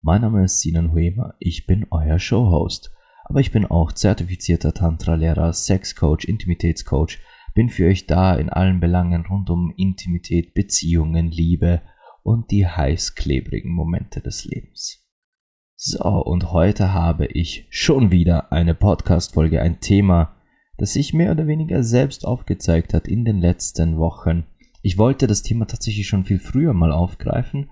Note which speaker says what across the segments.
Speaker 1: Mein Name ist Sinan Huema, ich bin euer Showhost. Aber ich bin auch zertifizierter Tantra-Lehrer, Sex-Coach, Intimitätscoach, bin für euch da in allen Belangen rund um Intimität, Beziehungen, Liebe und die heißklebrigen Momente des Lebens. So, und heute habe ich schon wieder eine Podcast-Folge, ein Thema, das sich mehr oder weniger selbst aufgezeigt hat in den letzten Wochen. Ich wollte das Thema tatsächlich schon viel früher mal aufgreifen,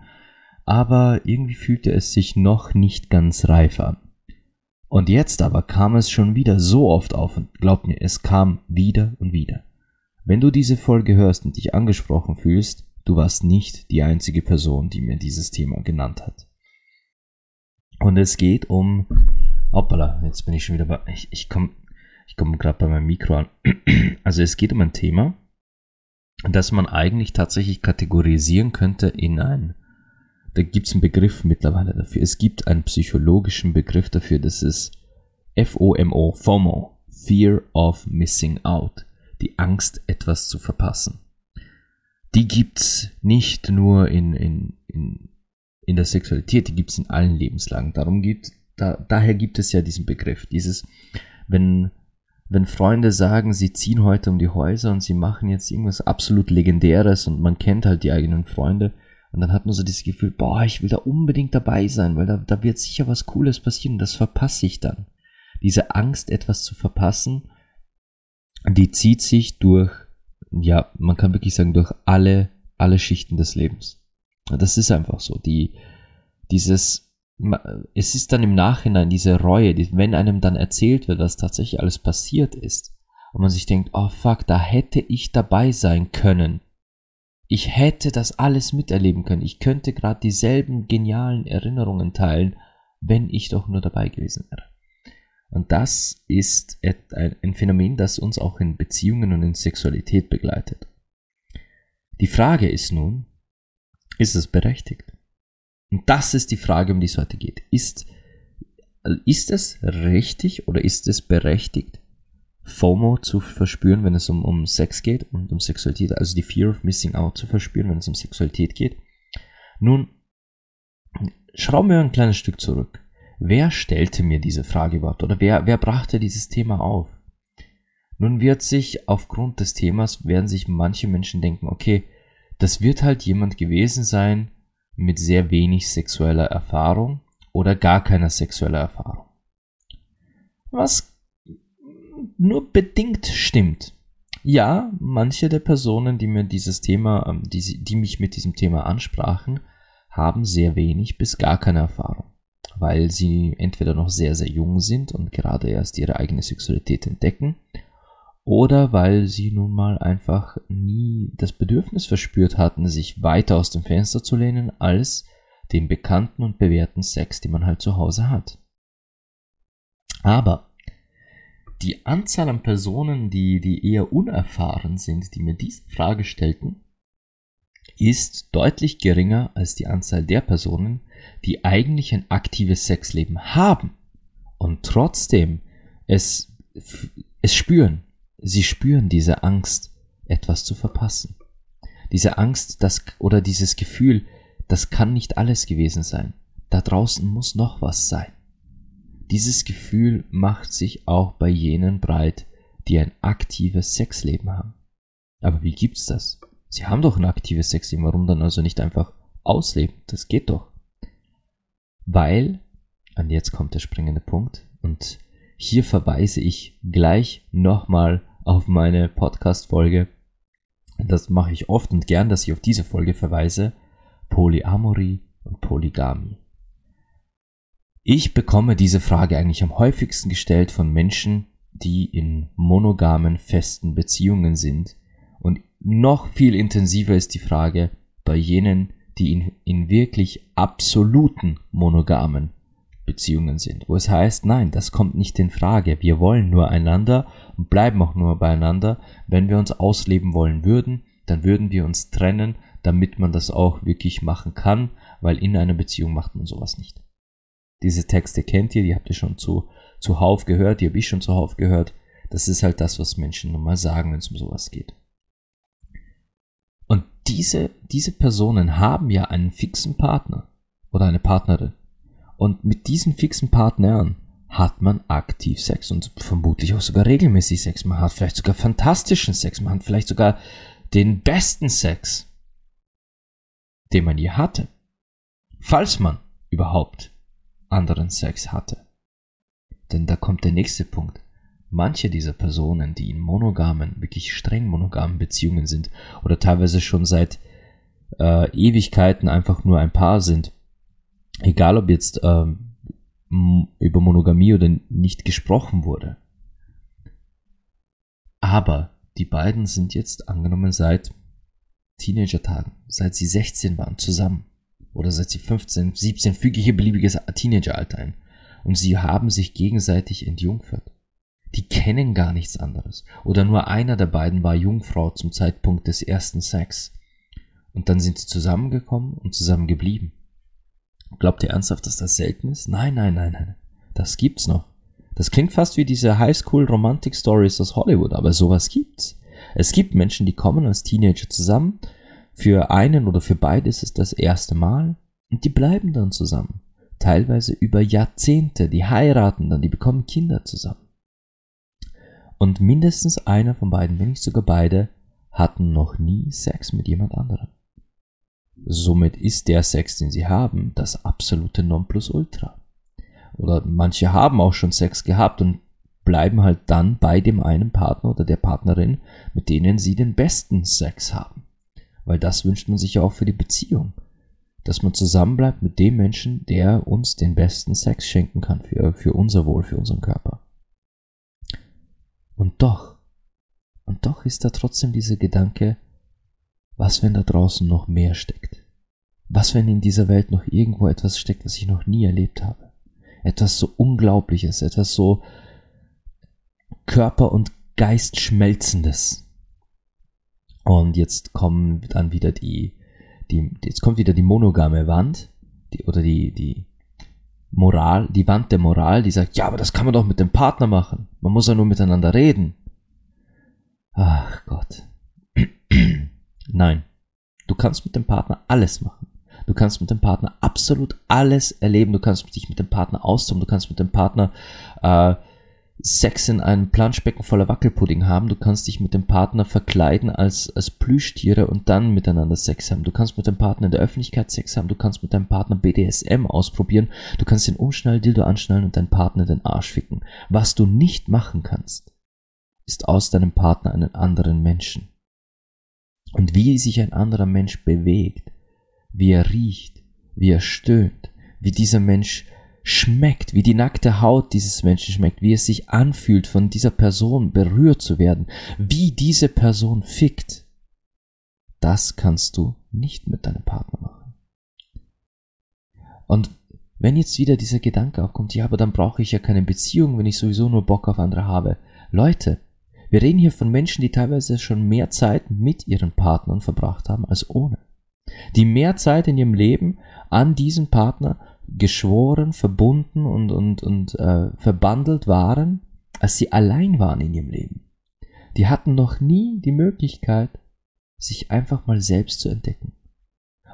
Speaker 1: aber irgendwie fühlte es sich noch nicht ganz reif an. Und jetzt aber kam es schon wieder so oft auf und glaub mir, es kam wieder und wieder. Wenn du diese Folge hörst und dich angesprochen fühlst, du warst nicht die einzige Person, die mir dieses Thema genannt hat. Und es geht um, hoppala, jetzt bin ich schon wieder bei, ich, ich komme ich komme gerade bei meinem Mikro an. Also es geht um ein Thema, das man eigentlich tatsächlich kategorisieren könnte in ein, da gibt es einen Begriff mittlerweile dafür. Es gibt einen psychologischen Begriff dafür, das ist FOMO, FOMO, Fear of Missing Out, die Angst, etwas zu verpassen. Die gibt es nicht nur in, in, in, in der Sexualität, die gibt es in allen Lebenslagen. Darum gibt, da, daher gibt es ja diesen Begriff, dieses, wenn wenn Freunde sagen, sie ziehen heute um die Häuser und sie machen jetzt irgendwas absolut Legendäres und man kennt halt die eigenen Freunde und dann hat man so dieses Gefühl, boah, ich will da unbedingt dabei sein, weil da, da wird sicher was Cooles passieren, das verpasse ich dann. Diese Angst, etwas zu verpassen, die zieht sich durch, ja, man kann wirklich sagen, durch alle, alle Schichten des Lebens. Das ist einfach so. Die, dieses es ist dann im Nachhinein diese Reue, die, wenn einem dann erzählt wird, was tatsächlich alles passiert ist, und man sich denkt, oh fuck, da hätte ich dabei sein können. Ich hätte das alles miterleben können. Ich könnte gerade dieselben genialen Erinnerungen teilen, wenn ich doch nur dabei gewesen wäre. Und das ist ein Phänomen, das uns auch in Beziehungen und in Sexualität begleitet. Die Frage ist nun, ist es berechtigt? Und das ist die Frage, um die es heute geht. Ist, ist es richtig oder ist es berechtigt, FOMO zu verspüren, wenn es um, um Sex geht und um Sexualität, also die Fear of Missing Out zu verspüren, wenn es um Sexualität geht? Nun, schrauben wir ein kleines Stück zurück. Wer stellte mir diese Frage überhaupt oder wer, wer brachte dieses Thema auf? Nun wird sich aufgrund des Themas, werden sich manche Menschen denken, okay, das wird halt jemand gewesen sein, mit sehr wenig sexueller Erfahrung oder gar keiner sexueller Erfahrung. Was nur bedingt stimmt. Ja, manche der Personen, die mir dieses Thema, ähm, die, die mich mit diesem Thema ansprachen, haben sehr wenig bis gar keine Erfahrung, weil sie entweder noch sehr, sehr jung sind und gerade erst ihre eigene Sexualität entdecken oder weil sie nun mal einfach nie das Bedürfnis verspürt hatten, sich weiter aus dem Fenster zu lehnen, als den bekannten und bewährten Sex, den man halt zu Hause hat. Aber die Anzahl an Personen, die, die eher unerfahren sind, die mir diese Frage stellten, ist deutlich geringer als die Anzahl der Personen, die eigentlich ein aktives Sexleben haben und trotzdem es, es spüren, Sie spüren diese Angst, etwas zu verpassen. Diese Angst, das oder dieses Gefühl, das kann nicht alles gewesen sein. Da draußen muss noch was sein. Dieses Gefühl macht sich auch bei jenen breit, die ein aktives Sexleben haben. Aber wie gibt's das? Sie haben doch ein aktives Sexleben, warum dann also nicht einfach ausleben? Das geht doch. Weil, und jetzt kommt der springende Punkt, und hier verweise ich gleich nochmal auf meine Podcast-Folge. Das mache ich oft und gern, dass ich auf diese Folge verweise. Polyamorie und Polygamie. Ich bekomme diese Frage eigentlich am häufigsten gestellt von Menschen, die in monogamen, festen Beziehungen sind. Und noch viel intensiver ist die Frage bei jenen, die in, in wirklich absoluten monogamen Beziehungen sind, wo es heißt, nein, das kommt nicht in Frage. Wir wollen nur einander und bleiben auch nur beieinander. Wenn wir uns ausleben wollen würden, dann würden wir uns trennen, damit man das auch wirklich machen kann, weil in einer Beziehung macht man sowas nicht. Diese Texte kennt ihr, die habt ihr schon zu, zuhauf gehört, die habe ich schon zuhauf gehört. Das ist halt das, was Menschen nun mal sagen, wenn es um sowas geht. Und diese, diese Personen haben ja einen fixen Partner oder eine Partnerin. Und mit diesen fixen Partnern hat man aktiv Sex und vermutlich auch sogar regelmäßig Sex. Man hat vielleicht sogar fantastischen Sex. Man hat vielleicht sogar den besten Sex, den man je hatte. Falls man überhaupt anderen Sex hatte. Denn da kommt der nächste Punkt. Manche dieser Personen, die in monogamen, wirklich streng monogamen Beziehungen sind oder teilweise schon seit äh, Ewigkeiten einfach nur ein Paar sind, egal ob jetzt ähm, über Monogamie oder nicht gesprochen wurde. Aber die beiden sind jetzt angenommen seit Teenager-Tagen, seit sie 16 waren, zusammen. Oder seit sie 15, 17, füge hier beliebiges Teenageralter ein. Und sie haben sich gegenseitig entjungfert. Die kennen gar nichts anderes. Oder nur einer der beiden war Jungfrau zum Zeitpunkt des ersten Sex. Und dann sind sie zusammengekommen und zusammengeblieben. Glaubt ihr ernsthaft, dass das selten ist? Nein, nein, nein, nein. Das gibt's noch. Das klingt fast wie diese Highschool-Romantic-Stories aus Hollywood, aber sowas gibt's. Es gibt Menschen, die kommen als Teenager zusammen. Für einen oder für beide ist es das erste Mal und die bleiben dann zusammen. Teilweise über Jahrzehnte. Die heiraten dann, die bekommen Kinder zusammen. Und mindestens einer von beiden, wenn nicht sogar beide, hatten noch nie Sex mit jemand anderem. Somit ist der Sex, den sie haben, das absolute Nonplusultra. Oder manche haben auch schon Sex gehabt und bleiben halt dann bei dem einen Partner oder der Partnerin, mit denen sie den besten Sex haben. Weil das wünscht man sich ja auch für die Beziehung. Dass man zusammenbleibt mit dem Menschen, der uns den besten Sex schenken kann für, für unser Wohl, für unseren Körper. Und doch, und doch ist da trotzdem dieser Gedanke, was, wenn da draußen noch mehr steckt? Was, wenn in dieser Welt noch irgendwo etwas steckt, was ich noch nie erlebt habe? Etwas so Unglaubliches, etwas so Körper- und Geist schmelzendes. Und jetzt kommen dann wieder die, die, jetzt kommt wieder die monogame Wand, die, oder die, die Moral, die Wand der Moral, die sagt, ja, aber das kann man doch mit dem Partner machen. Man muss ja nur miteinander reden. Ach Gott. Nein. Du kannst mit dem Partner alles machen. Du kannst mit dem Partner absolut alles erleben. Du kannst dich mit dem Partner austoben. Du kannst mit dem Partner äh, Sex in einem Planschbecken voller Wackelpudding haben. Du kannst dich mit dem Partner verkleiden als, als Plüschtiere und dann miteinander Sex haben. Du kannst mit dem Partner in der Öffentlichkeit Sex haben. Du kannst mit deinem Partner BDSM ausprobieren. Du kannst den Umschnall-Dildo anschnallen und deinen Partner den Arsch ficken. Was du nicht machen kannst, ist aus deinem Partner einen anderen Menschen und wie sich ein anderer Mensch bewegt, wie er riecht, wie er stöhnt, wie dieser Mensch schmeckt, wie die nackte Haut dieses Menschen schmeckt, wie es sich anfühlt, von dieser Person berührt zu werden, wie diese Person fickt, das kannst du nicht mit deinem Partner machen. Und wenn jetzt wieder dieser Gedanke aufkommt, ja, aber dann brauche ich ja keine Beziehung, wenn ich sowieso nur Bock auf andere habe. Leute, wir reden hier von Menschen, die teilweise schon mehr Zeit mit ihren Partnern verbracht haben als ohne. Die mehr Zeit in ihrem Leben an diesen Partner geschworen, verbunden und, und, und äh, verbandelt waren, als sie allein waren in ihrem Leben. Die hatten noch nie die Möglichkeit, sich einfach mal selbst zu entdecken.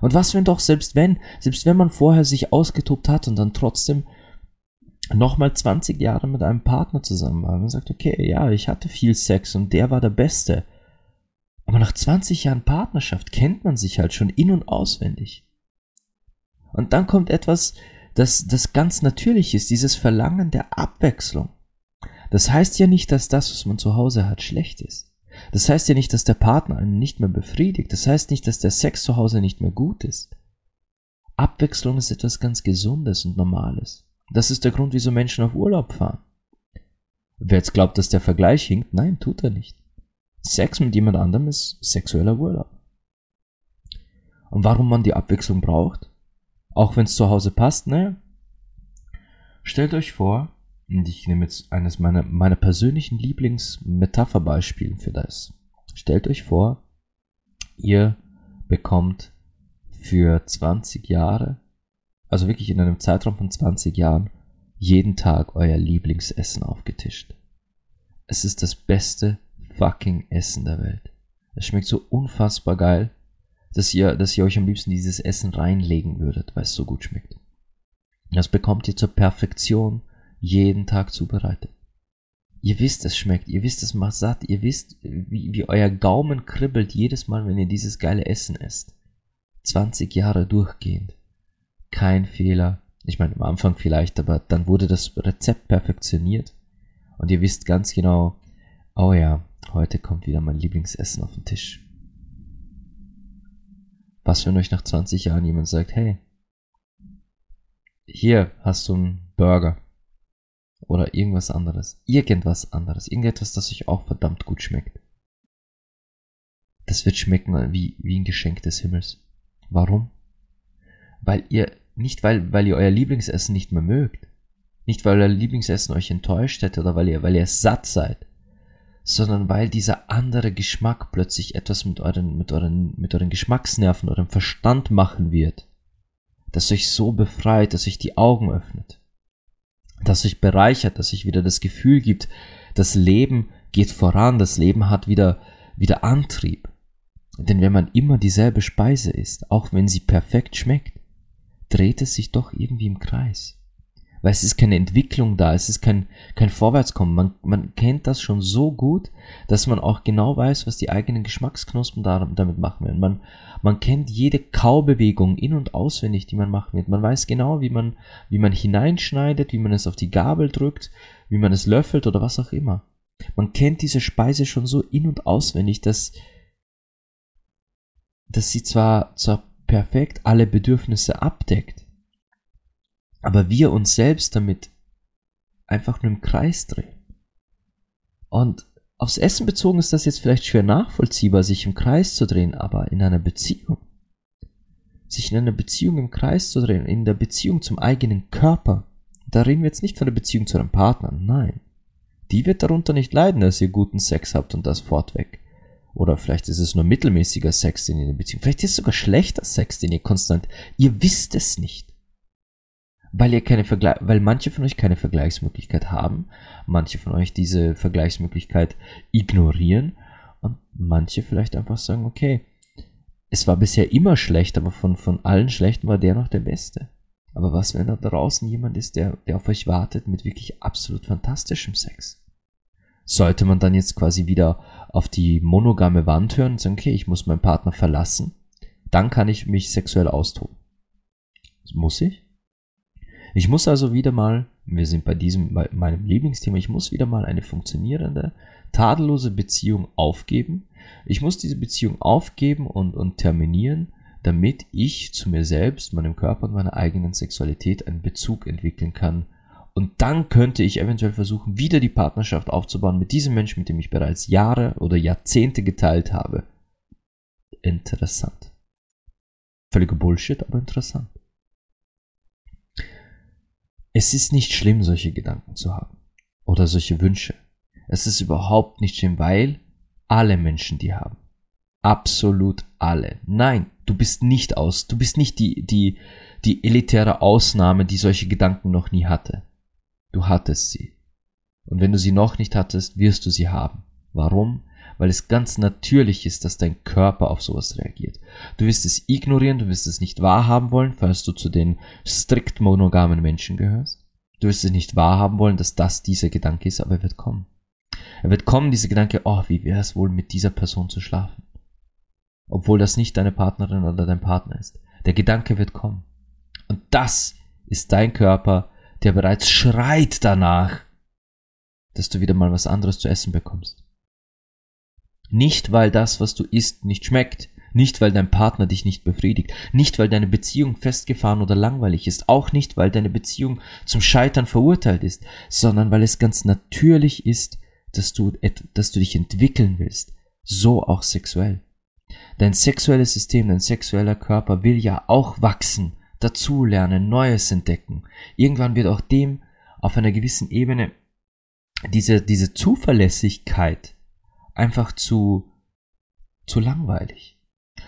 Speaker 1: Und was wenn doch, selbst wenn, selbst wenn man vorher sich ausgetobt hat und dann trotzdem nochmal 20 Jahre mit einem Partner zusammen war. Man sagt, okay, ja, ich hatte viel Sex und der war der Beste. Aber nach 20 Jahren Partnerschaft kennt man sich halt schon in- und auswendig. Und dann kommt etwas, das, das ganz natürlich ist, dieses Verlangen der Abwechslung. Das heißt ja nicht, dass das, was man zu Hause hat, schlecht ist. Das heißt ja nicht, dass der Partner einen nicht mehr befriedigt. Das heißt nicht, dass der Sex zu Hause nicht mehr gut ist. Abwechslung ist etwas ganz Gesundes und Normales. Das ist der Grund, wieso Menschen auf Urlaub fahren. Wer jetzt glaubt, dass der Vergleich hinkt, nein, tut er nicht. Sex mit jemand anderem ist sexueller Urlaub. Und warum man die Abwechslung braucht, auch wenn es zu Hause passt, naja, Stellt euch vor, und ich nehme jetzt eines meiner, meiner persönlichen Lieblingsmetapherbeispielen für das. Stellt euch vor, ihr bekommt für 20 Jahre, also wirklich in einem Zeitraum von 20 Jahren, jeden Tag euer Lieblingsessen aufgetischt. Es ist das beste fucking Essen der Welt. Es schmeckt so unfassbar geil, dass ihr, dass ihr euch am liebsten dieses Essen reinlegen würdet, weil es so gut schmeckt. Das bekommt ihr zur Perfektion jeden Tag zubereitet. Ihr wisst, es schmeckt, ihr wisst, es macht satt, ihr wisst, wie, wie euer Gaumen kribbelt jedes Mal, wenn ihr dieses geile Essen esst. 20 Jahre durchgehend. Kein Fehler. Ich meine, am Anfang vielleicht, aber dann wurde das Rezept perfektioniert. Und ihr wisst ganz genau, oh ja, heute kommt wieder mein Lieblingsessen auf den Tisch. Was, wenn euch nach 20 Jahren jemand sagt, hey, hier hast du einen Burger. Oder irgendwas anderes. Irgendwas anderes. Irgendetwas, das euch auch verdammt gut schmeckt. Das wird schmecken wie, wie ein Geschenk des Himmels. Warum? Weil ihr, nicht weil, weil ihr euer Lieblingsessen nicht mehr mögt. Nicht weil euer Lieblingsessen euch enttäuscht hätte oder weil ihr, weil ihr satt seid. Sondern weil dieser andere Geschmack plötzlich etwas mit euren, mit euren, mit euren Geschmacksnerven, eurem Verstand machen wird. Das euch so befreit, dass euch die Augen öffnet das sich bereichert, dass sich wieder das Gefühl gibt, das Leben geht voran, das Leben hat wieder, wieder Antrieb. Denn wenn man immer dieselbe Speise isst, auch wenn sie perfekt schmeckt, dreht es sich doch irgendwie im Kreis. Weil es ist keine Entwicklung da, es ist kein, kein Vorwärtskommen. Man, man kennt das schon so gut, dass man auch genau weiß, was die eigenen Geschmacksknospen da, damit machen werden. Man, man kennt jede Kaubewegung in- und auswendig, die man machen wird. Man weiß genau, wie man, wie man hineinschneidet, wie man es auf die Gabel drückt, wie man es löffelt oder was auch immer. Man kennt diese Speise schon so in- und auswendig, dass, dass sie zwar, zwar perfekt alle Bedürfnisse abdeckt, aber wir uns selbst damit einfach nur im Kreis drehen. Und Aufs Essen bezogen ist das jetzt vielleicht schwer nachvollziehbar, sich im Kreis zu drehen, aber in einer Beziehung. Sich in einer Beziehung im Kreis zu drehen, in der Beziehung zum eigenen Körper. Da reden wir jetzt nicht von der Beziehung zu einem Partner, nein. Die wird darunter nicht leiden, dass ihr guten Sex habt und das fortweg. Oder vielleicht ist es nur mittelmäßiger Sex, den ihr in der Beziehung. Vielleicht ist es sogar schlechter Sex, den ihr konstant. Ihr wisst es nicht weil ihr keine Vergleich, weil manche von euch keine Vergleichsmöglichkeit haben, manche von euch diese Vergleichsmöglichkeit ignorieren und manche vielleicht einfach sagen, okay, es war bisher immer schlecht, aber von, von allen Schlechten war der noch der Beste. Aber was, wenn da draußen jemand ist, der, der auf euch wartet mit wirklich absolut fantastischem Sex? Sollte man dann jetzt quasi wieder auf die monogame Wand hören und sagen, okay, ich muss meinen Partner verlassen, dann kann ich mich sexuell austoben. Muss ich? Ich muss also wieder mal, wir sind bei diesem, bei meinem Lieblingsthema, ich muss wieder mal eine funktionierende, tadellose Beziehung aufgeben. Ich muss diese Beziehung aufgeben und, und terminieren, damit ich zu mir selbst, meinem Körper und meiner eigenen Sexualität einen Bezug entwickeln kann. Und dann könnte ich eventuell versuchen, wieder die Partnerschaft aufzubauen mit diesem Menschen, mit dem ich bereits Jahre oder Jahrzehnte geteilt habe. Interessant. Völliger Bullshit, aber interessant. Es ist nicht schlimm, solche Gedanken zu haben oder solche Wünsche. Es ist überhaupt nicht schlimm, weil alle Menschen die haben. Absolut alle. Nein, du bist nicht aus, du bist nicht die, die, die elitäre Ausnahme, die solche Gedanken noch nie hatte. Du hattest sie. Und wenn du sie noch nicht hattest, wirst du sie haben. Warum? Weil es ganz natürlich ist, dass dein Körper auf sowas reagiert. Du wirst es ignorieren, du wirst es nicht wahrhaben wollen, falls du zu den strikt monogamen Menschen gehörst. Du wirst es nicht wahrhaben wollen, dass das dieser Gedanke ist, aber er wird kommen. Er wird kommen, dieser Gedanke, oh, wie wäre es wohl mit dieser Person zu schlafen? Obwohl das nicht deine Partnerin oder dein Partner ist. Der Gedanke wird kommen. Und das ist dein Körper, der bereits schreit danach, dass du wieder mal was anderes zu essen bekommst. Nicht, weil das, was du isst, nicht schmeckt, nicht, weil dein Partner dich nicht befriedigt, nicht, weil deine Beziehung festgefahren oder langweilig ist, auch nicht, weil deine Beziehung zum Scheitern verurteilt ist, sondern weil es ganz natürlich ist, dass du, dass du dich entwickeln willst, so auch sexuell. Dein sexuelles System, dein sexueller Körper will ja auch wachsen, dazulernen, Neues entdecken. Irgendwann wird auch dem auf einer gewissen Ebene diese, diese Zuverlässigkeit einfach zu, zu langweilig.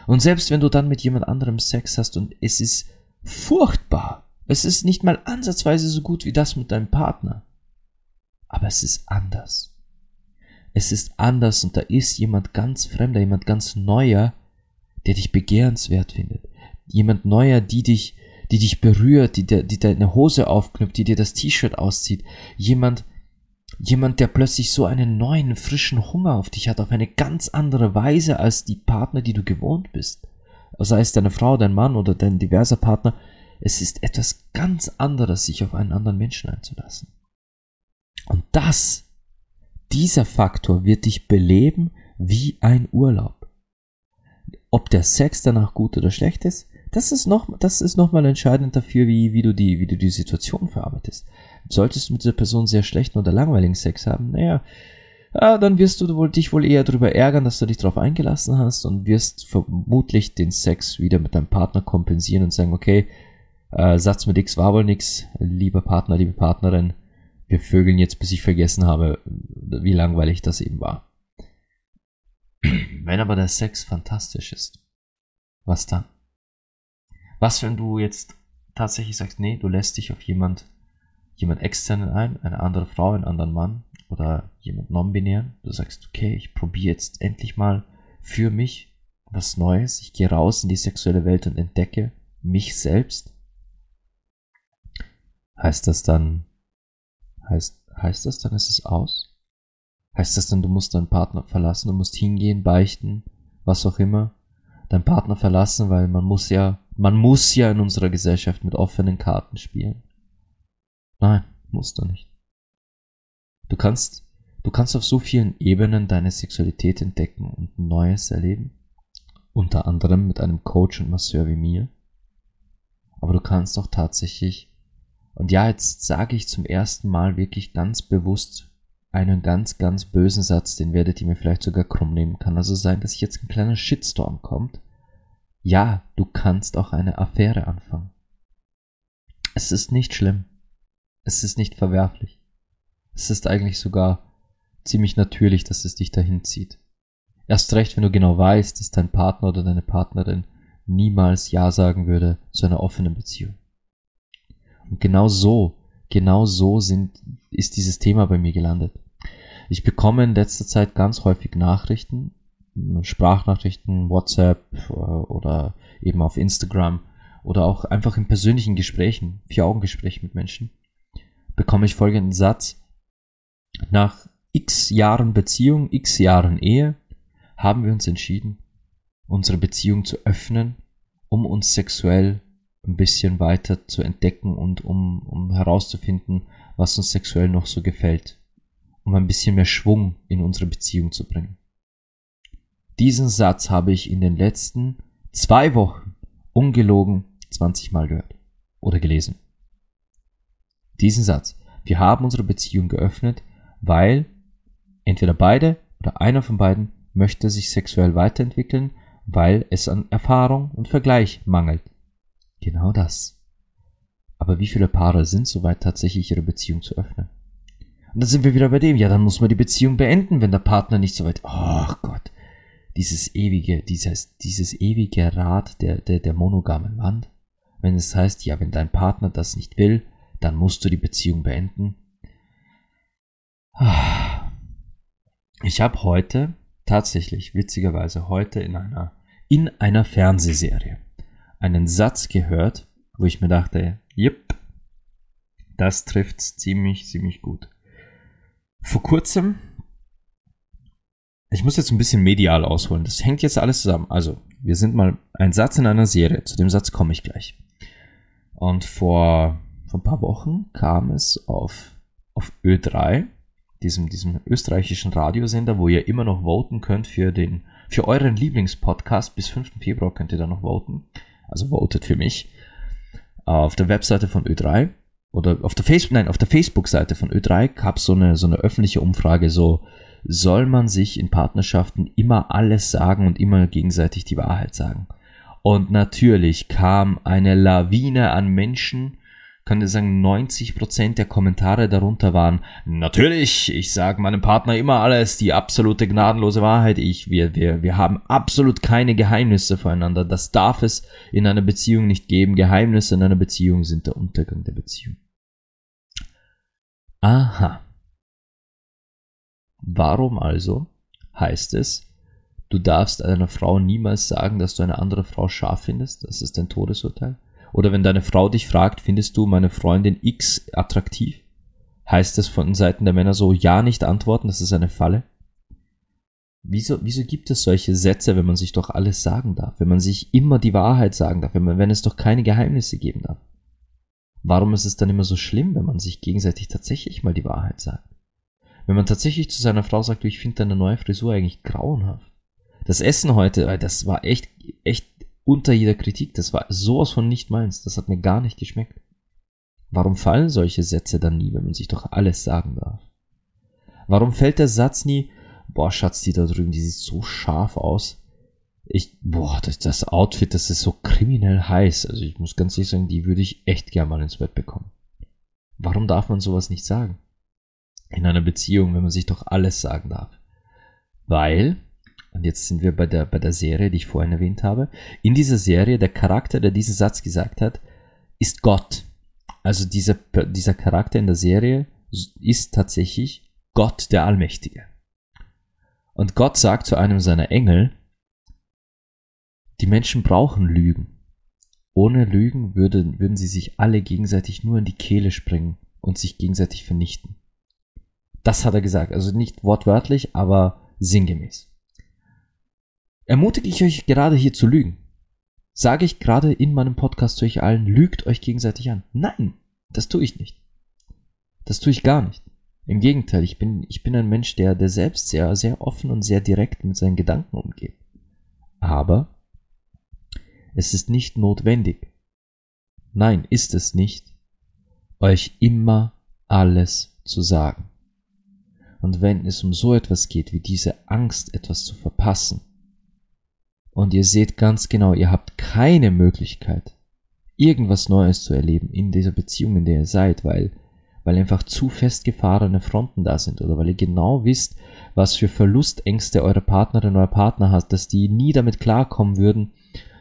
Speaker 1: Und selbst wenn du dann mit jemand anderem Sex hast und es ist furchtbar, es ist nicht mal ansatzweise so gut wie das mit deinem Partner, aber es ist anders. Es ist anders und da ist jemand ganz fremder, jemand ganz neuer, der dich begehrenswert findet. Jemand neuer, die dich, die dich berührt, die, die deine Hose aufknüpft, die dir das T-Shirt auszieht. Jemand, Jemand, der plötzlich so einen neuen, frischen Hunger auf dich hat, auf eine ganz andere Weise als die Partner, die du gewohnt bist. Sei es deine Frau, dein Mann oder dein diverser Partner. Es ist etwas ganz anderes, sich auf einen anderen Menschen einzulassen. Und das, dieser Faktor wird dich beleben wie ein Urlaub. Ob der Sex danach gut oder schlecht ist, das ist noch, nochmal entscheidend dafür, wie, wie du die, wie du die Situation verarbeitest. Solltest du mit dieser Person sehr schlechten oder langweiligen Sex haben, naja, ja, dann wirst du wohl, dich wohl eher darüber ärgern, dass du dich darauf eingelassen hast und wirst vermutlich den Sex wieder mit deinem Partner kompensieren und sagen, okay, äh, Satz mit X war wohl nix, lieber Partner, liebe Partnerin, wir vögeln jetzt, bis ich vergessen habe, wie langweilig das eben war. Wenn aber der Sex fantastisch ist, was dann? Was, wenn du jetzt tatsächlich sagst, nee, du lässt dich auf jemand, jemand externen ein, eine andere Frau, einen anderen Mann oder jemand non-binären. Du sagst, okay, ich probiere jetzt endlich mal für mich was Neues. Ich gehe raus in die sexuelle Welt und entdecke mich selbst. Heißt das dann, heißt, heißt das dann, ist es aus? Heißt das dann, du musst deinen Partner verlassen, du musst hingehen, beichten, was auch immer, deinen Partner verlassen, weil man muss ja man muss ja in unserer Gesellschaft mit offenen Karten spielen. Nein, musst du nicht. Du kannst, du kannst auf so vielen Ebenen deine Sexualität entdecken und Neues erleben. Unter anderem mit einem Coach und Masseur wie mir. Aber du kannst auch tatsächlich, und ja, jetzt sage ich zum ersten Mal wirklich ganz bewusst einen ganz, ganz bösen Satz, den werdet ihr mir vielleicht sogar krumm nehmen. Kann also sein, dass jetzt ein kleiner Shitstorm kommt ja, du kannst auch eine Affäre anfangen. Es ist nicht schlimm. Es ist nicht verwerflich. Es ist eigentlich sogar ziemlich natürlich, dass es dich dahin zieht. Erst recht, wenn du genau weißt, dass dein Partner oder deine Partnerin niemals Ja sagen würde zu einer offenen Beziehung. Und genau so, genau so sind, ist dieses Thema bei mir gelandet. Ich bekomme in letzter Zeit ganz häufig Nachrichten Sprachnachrichten, WhatsApp äh, oder eben auf Instagram oder auch einfach in persönlichen Gesprächen, Vier-Augen-Gesprächen mit Menschen, bekomme ich folgenden Satz. Nach x Jahren Beziehung, x Jahren Ehe haben wir uns entschieden, unsere Beziehung zu öffnen, um uns sexuell ein bisschen weiter zu entdecken und um, um herauszufinden, was uns sexuell noch so gefällt, um ein bisschen mehr Schwung in unsere Beziehung zu bringen. Diesen Satz habe ich in den letzten zwei Wochen ungelogen 20 Mal gehört oder gelesen. Diesen Satz. Wir haben unsere Beziehung geöffnet, weil entweder beide oder einer von beiden möchte sich sexuell weiterentwickeln, weil es an Erfahrung und Vergleich mangelt. Genau das. Aber wie viele Paare sind soweit tatsächlich ihre Beziehung zu öffnen? Und dann sind wir wieder bei dem, ja, dann muss man die Beziehung beenden, wenn der Partner nicht so weit, ach Gott, dieses ewige, dieses, dieses ewige Rad der, der, der monogamen Wand. Wenn es heißt, ja, wenn dein Partner das nicht will, dann musst du die Beziehung beenden. Ich habe heute, tatsächlich, witzigerweise heute in einer, in einer Fernsehserie einen Satz gehört, wo ich mir dachte, yep, das trifft's ziemlich, ziemlich gut. Vor kurzem ich muss jetzt ein bisschen medial ausholen. Das hängt jetzt alles zusammen. Also, wir sind mal ein Satz in einer Serie. Zu dem Satz komme ich gleich. Und vor, vor ein paar Wochen kam es auf, auf Ö3, diesem, diesem österreichischen Radiosender, wo ihr immer noch voten könnt für den, für euren Lieblingspodcast. Bis 5. Februar könnt ihr da noch voten. Also votet für mich. Auf der Webseite von Ö3 oder auf der Facebook, nein, auf der Facebook-Seite von Ö3 gab es so eine, so eine öffentliche Umfrage, so, soll man sich in Partnerschaften immer alles sagen und immer gegenseitig die Wahrheit sagen. Und natürlich kam eine Lawine an Menschen, dir sagen, 90% der Kommentare darunter waren, natürlich, ich sage meinem Partner immer alles, die absolute gnadenlose Wahrheit, ich, wir, wir, wir haben absolut keine Geheimnisse voreinander, das darf es in einer Beziehung nicht geben, Geheimnisse in einer Beziehung sind der Untergang der Beziehung. Aha. Warum also heißt es, du darfst einer Frau niemals sagen, dass du eine andere Frau scharf findest? Das ist ein Todesurteil. Oder wenn deine Frau dich fragt, findest du meine Freundin X attraktiv? Heißt es von Seiten der Männer so, ja, nicht antworten, das ist eine Falle? Wieso, wieso gibt es solche Sätze, wenn man sich doch alles sagen darf? Wenn man sich immer die Wahrheit sagen darf? Wenn, man, wenn es doch keine Geheimnisse geben darf? Warum ist es dann immer so schlimm, wenn man sich gegenseitig tatsächlich mal die Wahrheit sagt? Wenn man tatsächlich zu seiner Frau sagt, ich finde deine neue Frisur eigentlich grauenhaft. Das Essen heute, das war echt, echt unter jeder Kritik. Das war sowas von nicht meins. Das hat mir gar nicht geschmeckt. Warum fallen solche Sätze dann nie, wenn man sich doch alles sagen darf? Warum fällt der Satz nie, boah, Schatz, die da drüben, die sieht so scharf aus. Ich, boah, das, das Outfit, das ist so kriminell heiß. Also ich muss ganz ehrlich sagen, die würde ich echt gern mal ins Bett bekommen. Warum darf man sowas nicht sagen? In einer Beziehung, wenn man sich doch alles sagen darf. Weil und jetzt sind wir bei der, bei der Serie, die ich vorhin erwähnt habe. In dieser Serie, der Charakter, der diesen Satz gesagt hat, ist Gott. Also dieser, dieser Charakter in der Serie ist tatsächlich Gott der Allmächtige. Und Gott sagt zu einem seiner Engel, die Menschen brauchen Lügen. Ohne Lügen würden, würden sie sich alle gegenseitig nur in die Kehle springen und sich gegenseitig vernichten. Das hat er gesagt, also nicht wortwörtlich, aber sinngemäß. Ermutige ich euch gerade hier zu lügen? Sage ich gerade in meinem Podcast zu euch allen, lügt euch gegenseitig an? Nein, das tue ich nicht. Das tue ich gar nicht. Im Gegenteil, ich bin, ich bin ein Mensch, der, der selbst sehr, sehr offen und sehr direkt mit seinen Gedanken umgeht. Aber es ist nicht notwendig. Nein, ist es nicht, euch immer alles zu sagen. Und wenn es um so etwas geht wie diese Angst, etwas zu verpassen, und ihr seht ganz genau, ihr habt keine Möglichkeit, irgendwas Neues zu erleben in dieser Beziehung, in der ihr seid, weil, weil einfach zu festgefahrene Fronten da sind oder weil ihr genau wisst, was für Verlustängste eure Partnerin oder Partner hat, dass die nie damit klarkommen würden,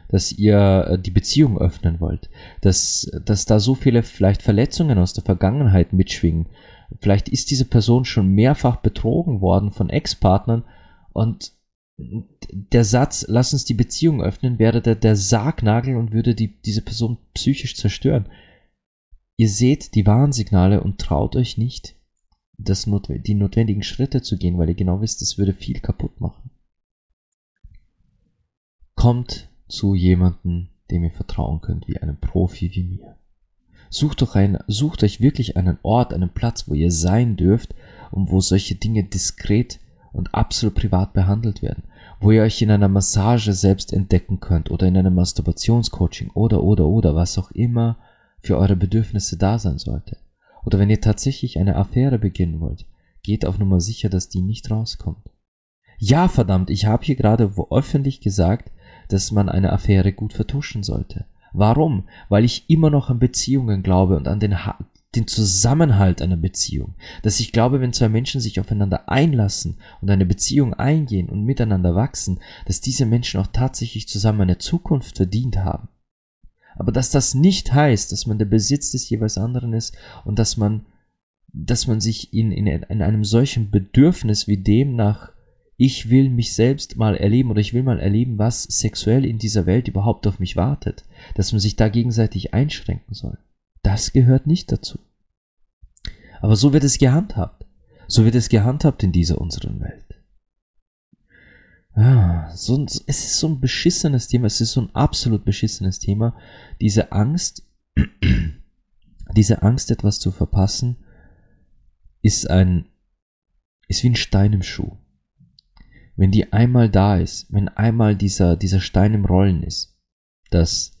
Speaker 1: dass ihr äh, die Beziehung öffnen wollt, dass, dass da so viele vielleicht Verletzungen aus der Vergangenheit mitschwingen. Vielleicht ist diese Person schon mehrfach betrogen worden von Ex-Partnern und der Satz, lass uns die Beziehung öffnen, wäre der, der Sargnagel und würde die, diese Person psychisch zerstören. Ihr seht die Warnsignale und traut euch nicht, das not die notwendigen Schritte zu gehen, weil ihr genau wisst, es würde viel kaputt machen. Kommt zu jemandem, dem ihr vertrauen könnt, wie einem Profi wie mir. Sucht, doch ein, sucht euch wirklich einen Ort, einen Platz, wo ihr sein dürft und wo solche Dinge diskret und absolut privat behandelt werden, wo ihr euch in einer Massage selbst entdecken könnt oder in einem Masturbationscoaching oder oder oder was auch immer für eure Bedürfnisse da sein sollte. Oder wenn ihr tatsächlich eine Affäre beginnen wollt, geht auf Nummer sicher, dass die nicht rauskommt. Ja, verdammt, ich habe hier gerade öffentlich gesagt, dass man eine Affäre gut vertuschen sollte. Warum? Weil ich immer noch an Beziehungen glaube und an den, den Zusammenhalt einer Beziehung. Dass ich glaube, wenn zwei Menschen sich aufeinander einlassen und eine Beziehung eingehen und miteinander wachsen, dass diese Menschen auch tatsächlich zusammen eine Zukunft verdient haben. Aber dass das nicht heißt, dass man der Besitz des jeweils anderen ist und dass man, dass man sich in, in, in einem solchen Bedürfnis wie dem nach ich will mich selbst mal erleben oder ich will mal erleben, was sexuell in dieser Welt überhaupt auf mich wartet, dass man sich da gegenseitig einschränken soll. Das gehört nicht dazu. Aber so wird es gehandhabt. So wird es gehandhabt in dieser unseren Welt. Ah, so, es ist so ein beschissenes Thema, es ist so ein absolut beschissenes Thema. Diese Angst, diese Angst, etwas zu verpassen, ist ein, ist wie ein Stein im Schuh. Wenn die einmal da ist, wenn einmal dieser, dieser Stein im Rollen ist, dass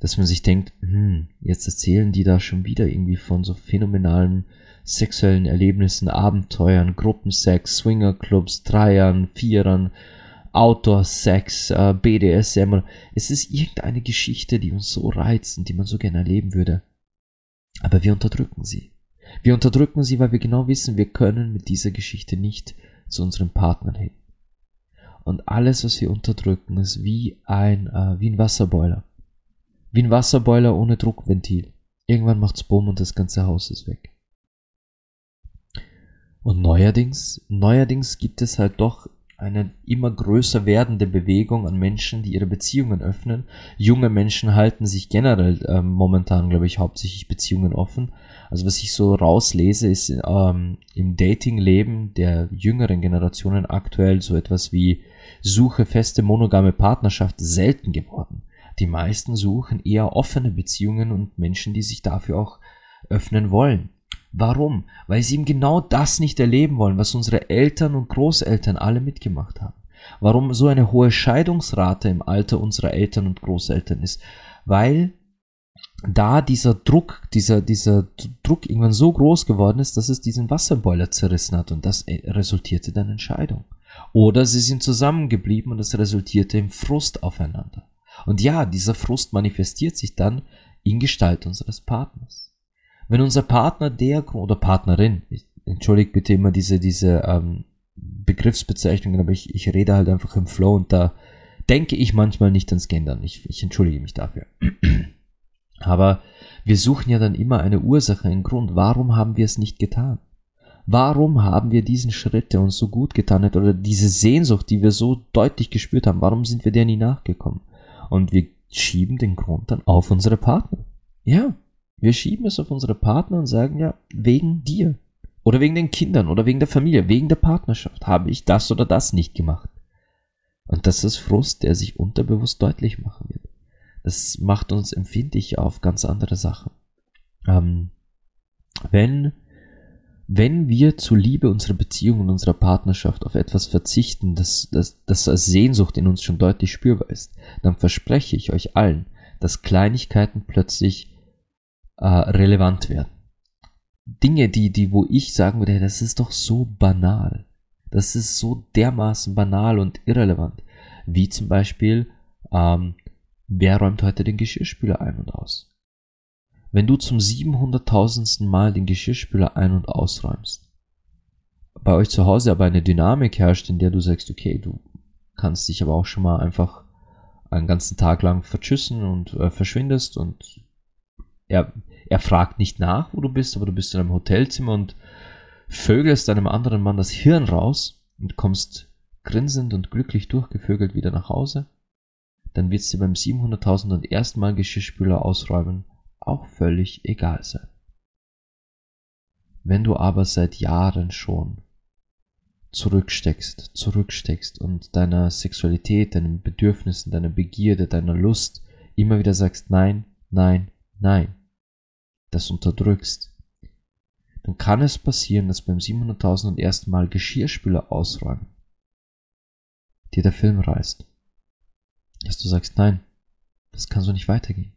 Speaker 1: dass man sich denkt, hm, jetzt erzählen die da schon wieder irgendwie von so phänomenalen sexuellen Erlebnissen, Abenteuern, Gruppensex, Swingerclubs, Dreiern, Vierern, Outdoor-Sex, äh, BDSM. Es ist irgendeine Geschichte, die uns so reizt und die man so gerne erleben würde. Aber wir unterdrücken sie. Wir unterdrücken sie, weil wir genau wissen, wir können mit dieser Geschichte nicht zu unseren Partnern hin. Und alles, was wir unterdrücken, ist wie ein, äh, wie ein Wasserboiler. Wie ein Wasserboiler ohne Druckventil. Irgendwann macht's Bumm und das ganze Haus ist weg. Und neuerdings, neuerdings gibt es halt doch eine immer größer werdende Bewegung an Menschen, die ihre Beziehungen öffnen. Junge Menschen halten sich generell äh, momentan, glaube ich, hauptsächlich Beziehungen offen. Also was ich so rauslese, ist ähm, im Datingleben der jüngeren Generationen aktuell so etwas wie Suche feste monogame Partnerschaft selten geworden. Die meisten suchen eher offene Beziehungen und Menschen, die sich dafür auch öffnen wollen. Warum? Weil sie eben genau das nicht erleben wollen, was unsere Eltern und Großeltern alle mitgemacht haben. Warum so eine hohe Scheidungsrate im Alter unserer Eltern und Großeltern ist? Weil da dieser Druck, dieser, dieser Druck irgendwann so groß geworden ist, dass es diesen Wasserboiler zerrissen hat und das äh, resultierte dann in Scheidung. Oder sie sind zusammengeblieben und es resultierte im Frust aufeinander. Und ja, dieser Frust manifestiert sich dann in Gestalt unseres Partners. Wenn unser Partner der oder Partnerin, entschuldigt bitte immer diese, diese ähm, Begriffsbezeichnungen, aber ich, ich rede halt einfach im Flow und da denke ich manchmal nicht ans Gendern. Ich, ich entschuldige mich dafür. aber wir suchen ja dann immer eine Ursache, einen Grund. Warum haben wir es nicht getan? Warum haben wir diesen Schritt, der uns so gut getan hat, oder diese Sehnsucht, die wir so deutlich gespürt haben, warum sind wir der nie nachgekommen? Und wir schieben den Grund dann auf unsere Partner. Ja, wir schieben es auf unsere Partner und sagen ja, wegen dir. Oder wegen den Kindern oder wegen der Familie, wegen der Partnerschaft habe ich das oder das nicht gemacht. Und das ist Frust, der sich unterbewusst deutlich machen wird. Das macht uns empfindlich auf ganz andere Sachen. Ähm, wenn wenn wir zur Liebe unserer Beziehung und unserer Partnerschaft auf etwas verzichten, das, das, das als Sehnsucht in uns schon deutlich spürbar ist, dann verspreche ich euch allen, dass Kleinigkeiten plötzlich äh, relevant werden. Dinge, die, die, wo ich sagen würde, das ist doch so banal. Das ist so dermaßen banal und irrelevant. Wie zum Beispiel, ähm, wer räumt heute den Geschirrspüler ein und aus? Wenn du zum 700.000. Mal den Geschirrspüler ein- und ausräumst, bei euch zu Hause aber eine Dynamik herrscht, in der du sagst, okay, du kannst dich aber auch schon mal einfach einen ganzen Tag lang verschüssen und äh, verschwindest und er, er fragt nicht nach, wo du bist, aber du bist in einem Hotelzimmer und vögelst einem anderen Mann das Hirn raus und kommst grinsend und glücklich durchgevögelt wieder nach Hause, dann wird es dir beim 700.000 und ersten Mal Geschirrspüler ausräumen auch völlig egal sein. Wenn du aber seit Jahren schon zurücksteckst, zurücksteckst und deiner Sexualität, deinen Bedürfnissen, deiner Begierde, deiner Lust immer wieder sagst Nein, Nein, Nein, das unterdrückst, dann kann es passieren, dass beim 700.000 und ersten Mal Geschirrspüler ausräumen dir der Film reißt. Dass du sagst, nein, das kann so nicht weitergehen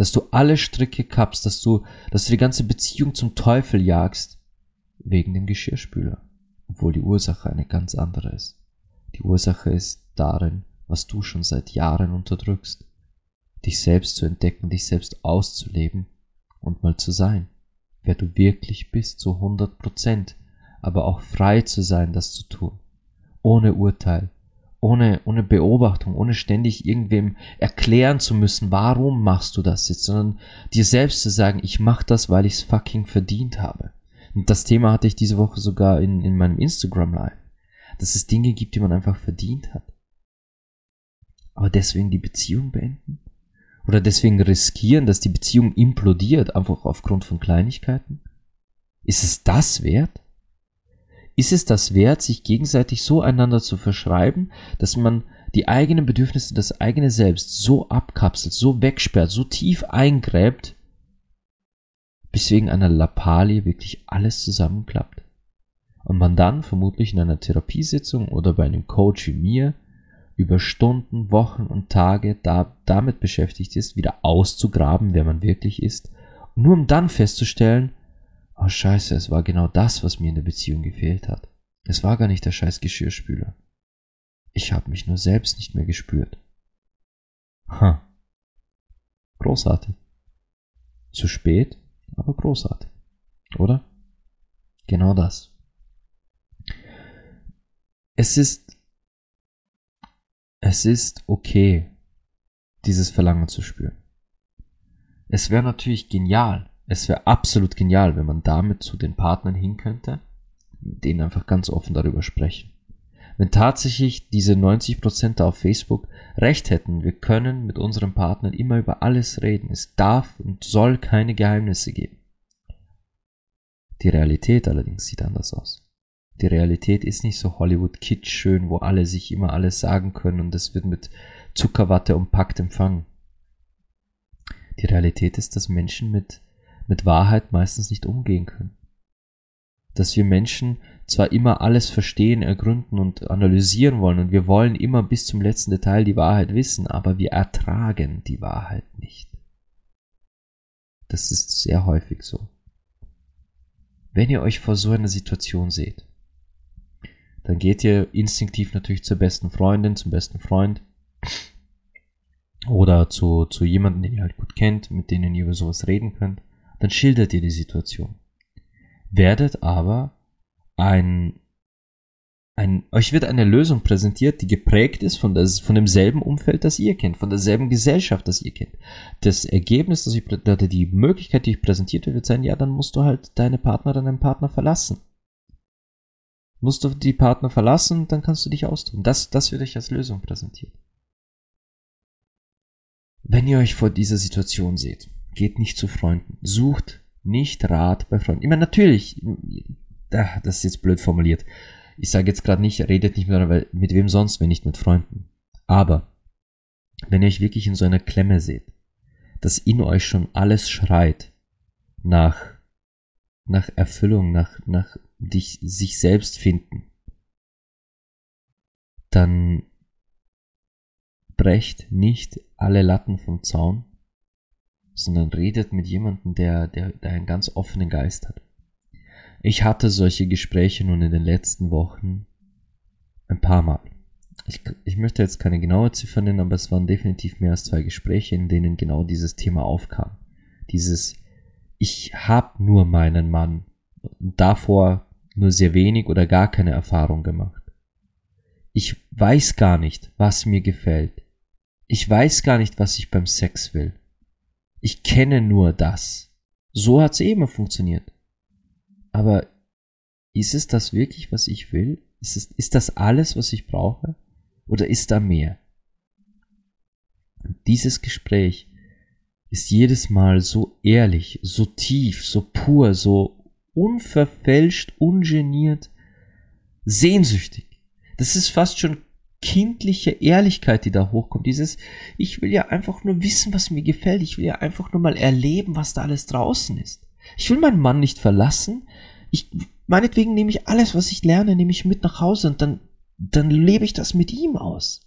Speaker 1: dass du alle Stricke kappst, dass du, dass du die ganze Beziehung zum Teufel jagst, wegen dem Geschirrspüler, obwohl die Ursache eine ganz andere ist. Die Ursache ist darin, was du schon seit Jahren unterdrückst, dich selbst zu entdecken, dich selbst auszuleben und mal zu sein, wer du wirklich bist, zu 100 Prozent, aber auch frei zu sein, das zu tun, ohne Urteil, ohne, ohne Beobachtung, ohne ständig irgendwem erklären zu müssen, warum machst du das jetzt, sondern dir selbst zu sagen, ich mach das, weil ich es fucking verdient habe. Und das Thema hatte ich diese Woche sogar in, in meinem Instagram Live, dass es Dinge gibt, die man einfach verdient hat. Aber deswegen die Beziehung beenden? Oder deswegen riskieren, dass die Beziehung implodiert, einfach aufgrund von Kleinigkeiten? Ist es das wert? Ist es das wert, sich gegenseitig so einander zu verschreiben, dass man die eigenen Bedürfnisse, das eigene Selbst so abkapselt, so wegsperrt, so tief eingräbt, bis wegen einer Lappalie wirklich alles zusammenklappt? Und man dann vermutlich in einer Therapiesitzung oder bei einem Coach wie mir über Stunden, Wochen und Tage da, damit beschäftigt ist, wieder auszugraben, wer man wirklich ist, nur um dann festzustellen, Oh scheiße, es war genau das, was mir in der Beziehung gefehlt hat. Es war gar nicht der scheiß Geschirrspüler. Ich habe mich nur selbst nicht mehr gespürt. Ha. Großartig. Zu spät? aber großartig. Oder? Genau das. Es ist, es ist okay, dieses Verlangen zu spüren. Es wäre natürlich genial, es wäre absolut genial, wenn man damit zu den Partnern hin könnte, mit denen einfach ganz offen darüber sprechen. Wenn tatsächlich diese 90% auf Facebook recht hätten, wir können mit unseren Partnern immer über alles reden. Es darf und soll keine Geheimnisse geben. Die Realität allerdings sieht anders aus. Die Realität ist nicht so Hollywood-Kitsch schön, wo alle sich immer alles sagen können und es wird mit Zuckerwatte umpackt empfangen. Die Realität ist, dass Menschen mit, mit Wahrheit meistens nicht umgehen können. Dass wir Menschen zwar immer alles verstehen, ergründen und analysieren wollen und wir wollen immer bis zum letzten Detail die Wahrheit wissen, aber wir ertragen die Wahrheit nicht. Das ist sehr häufig so. Wenn ihr euch vor so einer Situation seht, dann geht ihr instinktiv natürlich zur besten Freundin, zum besten Freund oder zu, zu jemandem, den ihr halt gut kennt, mit denen ihr über sowas reden könnt, dann schildert ihr die Situation. Werdet aber ein, ein, euch wird eine Lösung präsentiert, die geprägt ist von, das, von demselben Umfeld, das ihr kennt, von derselben Gesellschaft, das ihr kennt. Das Ergebnis, das ich, die Möglichkeit, die ich präsentiert wird, sein, ja, dann musst du halt deine Partnerin, deinen Partner verlassen. Musst du die Partner verlassen, dann kannst du dich austoben. Das, das wird euch als Lösung präsentiert. Wenn ihr euch vor dieser Situation seht, geht nicht zu Freunden. Sucht nicht Rat bei Freunden. Ich meine, natürlich, das ist jetzt blöd formuliert. Ich sage jetzt gerade nicht, redet nicht mit, mit wem sonst, wenn nicht mit Freunden. Aber, wenn ihr euch wirklich in so einer Klemme seht, dass in euch schon alles schreit nach, nach Erfüllung, nach, nach dich, sich selbst finden, dann brecht nicht alle Latten vom Zaun, sondern redet mit jemandem, der, der, der einen ganz offenen Geist hat. Ich hatte solche Gespräche nun in den letzten Wochen ein paar Mal. Ich, ich möchte jetzt keine genaue Ziffer nennen, aber es waren definitiv mehr als zwei Gespräche, in denen genau dieses Thema aufkam. Dieses, ich habe nur meinen Mann, davor nur sehr wenig oder gar keine Erfahrung gemacht. Ich weiß gar nicht, was mir gefällt. Ich weiß gar nicht, was ich beim Sex will. Ich kenne nur das. So hat's eh immer funktioniert. Aber ist es das wirklich, was ich will? Ist, es, ist das alles, was ich brauche? Oder ist da mehr? Und dieses Gespräch ist jedes Mal so ehrlich, so tief, so pur, so unverfälscht, ungeniert, sehnsüchtig. Das ist fast schon kindliche Ehrlichkeit, die da hochkommt. Dieses, ich will ja einfach nur wissen, was mir gefällt. Ich will ja einfach nur mal erleben, was da alles draußen ist. Ich will meinen Mann nicht verlassen. Ich, meinetwegen nehme ich alles, was ich lerne, nehme ich mit nach Hause und dann, dann lebe ich das mit ihm aus.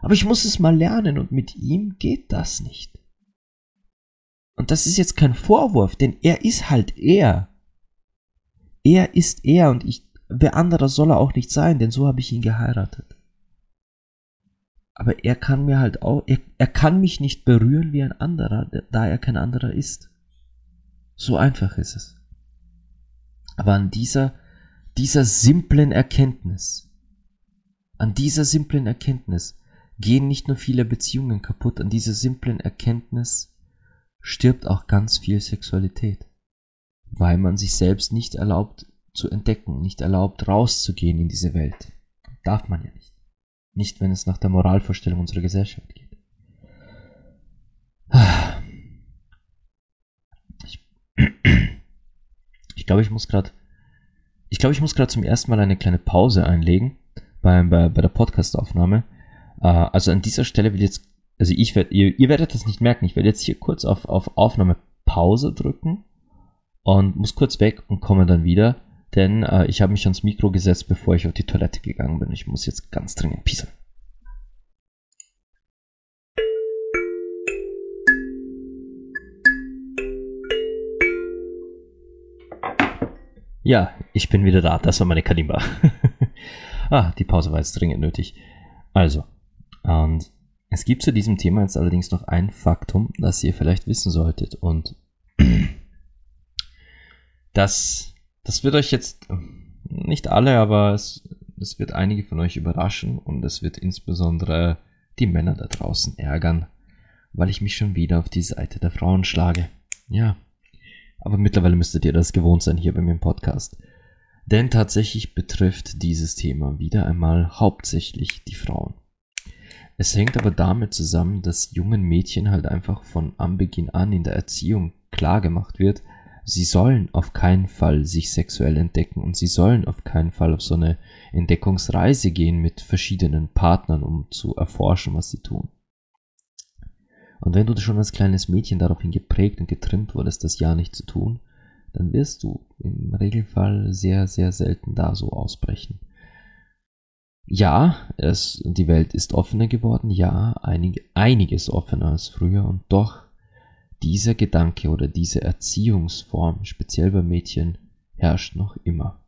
Speaker 1: Aber ich muss es mal lernen und mit ihm geht das nicht. Und das ist jetzt kein Vorwurf, denn er ist halt er. Er ist er und ich, wer anderer soll er auch nicht sein, denn so habe ich ihn geheiratet. Aber er kann mir halt auch, er, er kann mich nicht berühren wie ein anderer, da er kein anderer ist. So einfach ist es. Aber an dieser, dieser simplen Erkenntnis, an dieser simplen Erkenntnis gehen nicht nur viele Beziehungen kaputt, an dieser simplen Erkenntnis stirbt auch ganz viel Sexualität, weil man sich selbst nicht erlaubt zu entdecken, nicht erlaubt rauszugehen in diese Welt. Darf man ja nicht. Nicht, wenn es nach der Moralvorstellung unserer Gesellschaft geht. Ich, ich glaube, ich muss gerade, ich glaube, ich muss gerade zum ersten Mal eine kleine Pause einlegen bei, bei, bei der Podcastaufnahme. Äh, also an dieser Stelle will jetzt, also ich werde, ihr, ihr werdet das nicht merken, ich werde jetzt hier kurz auf, auf Aufnahme Pause drücken und muss kurz weg und komme dann wieder denn äh, ich habe mich ans Mikro gesetzt, bevor ich auf die Toilette gegangen bin. Ich muss jetzt ganz dringend pieseln. Ja, ich bin wieder da. Das war meine Kalimba. ah, die Pause war jetzt dringend nötig. Also, und es gibt zu diesem Thema jetzt allerdings noch ein Faktum, das ihr vielleicht wissen solltet. Und Das, das wird euch jetzt nicht alle, aber es, es wird einige von euch überraschen und es wird insbesondere die Männer da draußen ärgern, weil ich mich schon wieder auf die Seite der Frauen schlage. Ja. Aber mittlerweile müsstet ihr das gewohnt sein hier bei mir im Podcast. Denn tatsächlich betrifft dieses Thema wieder einmal hauptsächlich die Frauen. Es hängt aber damit zusammen, dass jungen Mädchen halt einfach von Anbeginn an in der Erziehung klar gemacht wird, sie sollen auf keinen Fall sich sexuell entdecken und sie sollen auf keinen Fall auf so eine Entdeckungsreise gehen mit verschiedenen Partnern, um zu erforschen, was sie tun. Und wenn du schon als kleines Mädchen daraufhin geprägt und getrimmt wurdest, das Ja nicht zu tun, dann wirst du im Regelfall sehr, sehr selten da so ausbrechen. Ja, es, die Welt ist offener geworden, ja, einig, einiges offener als früher und doch dieser Gedanke oder diese Erziehungsform, speziell bei Mädchen, herrscht noch immer.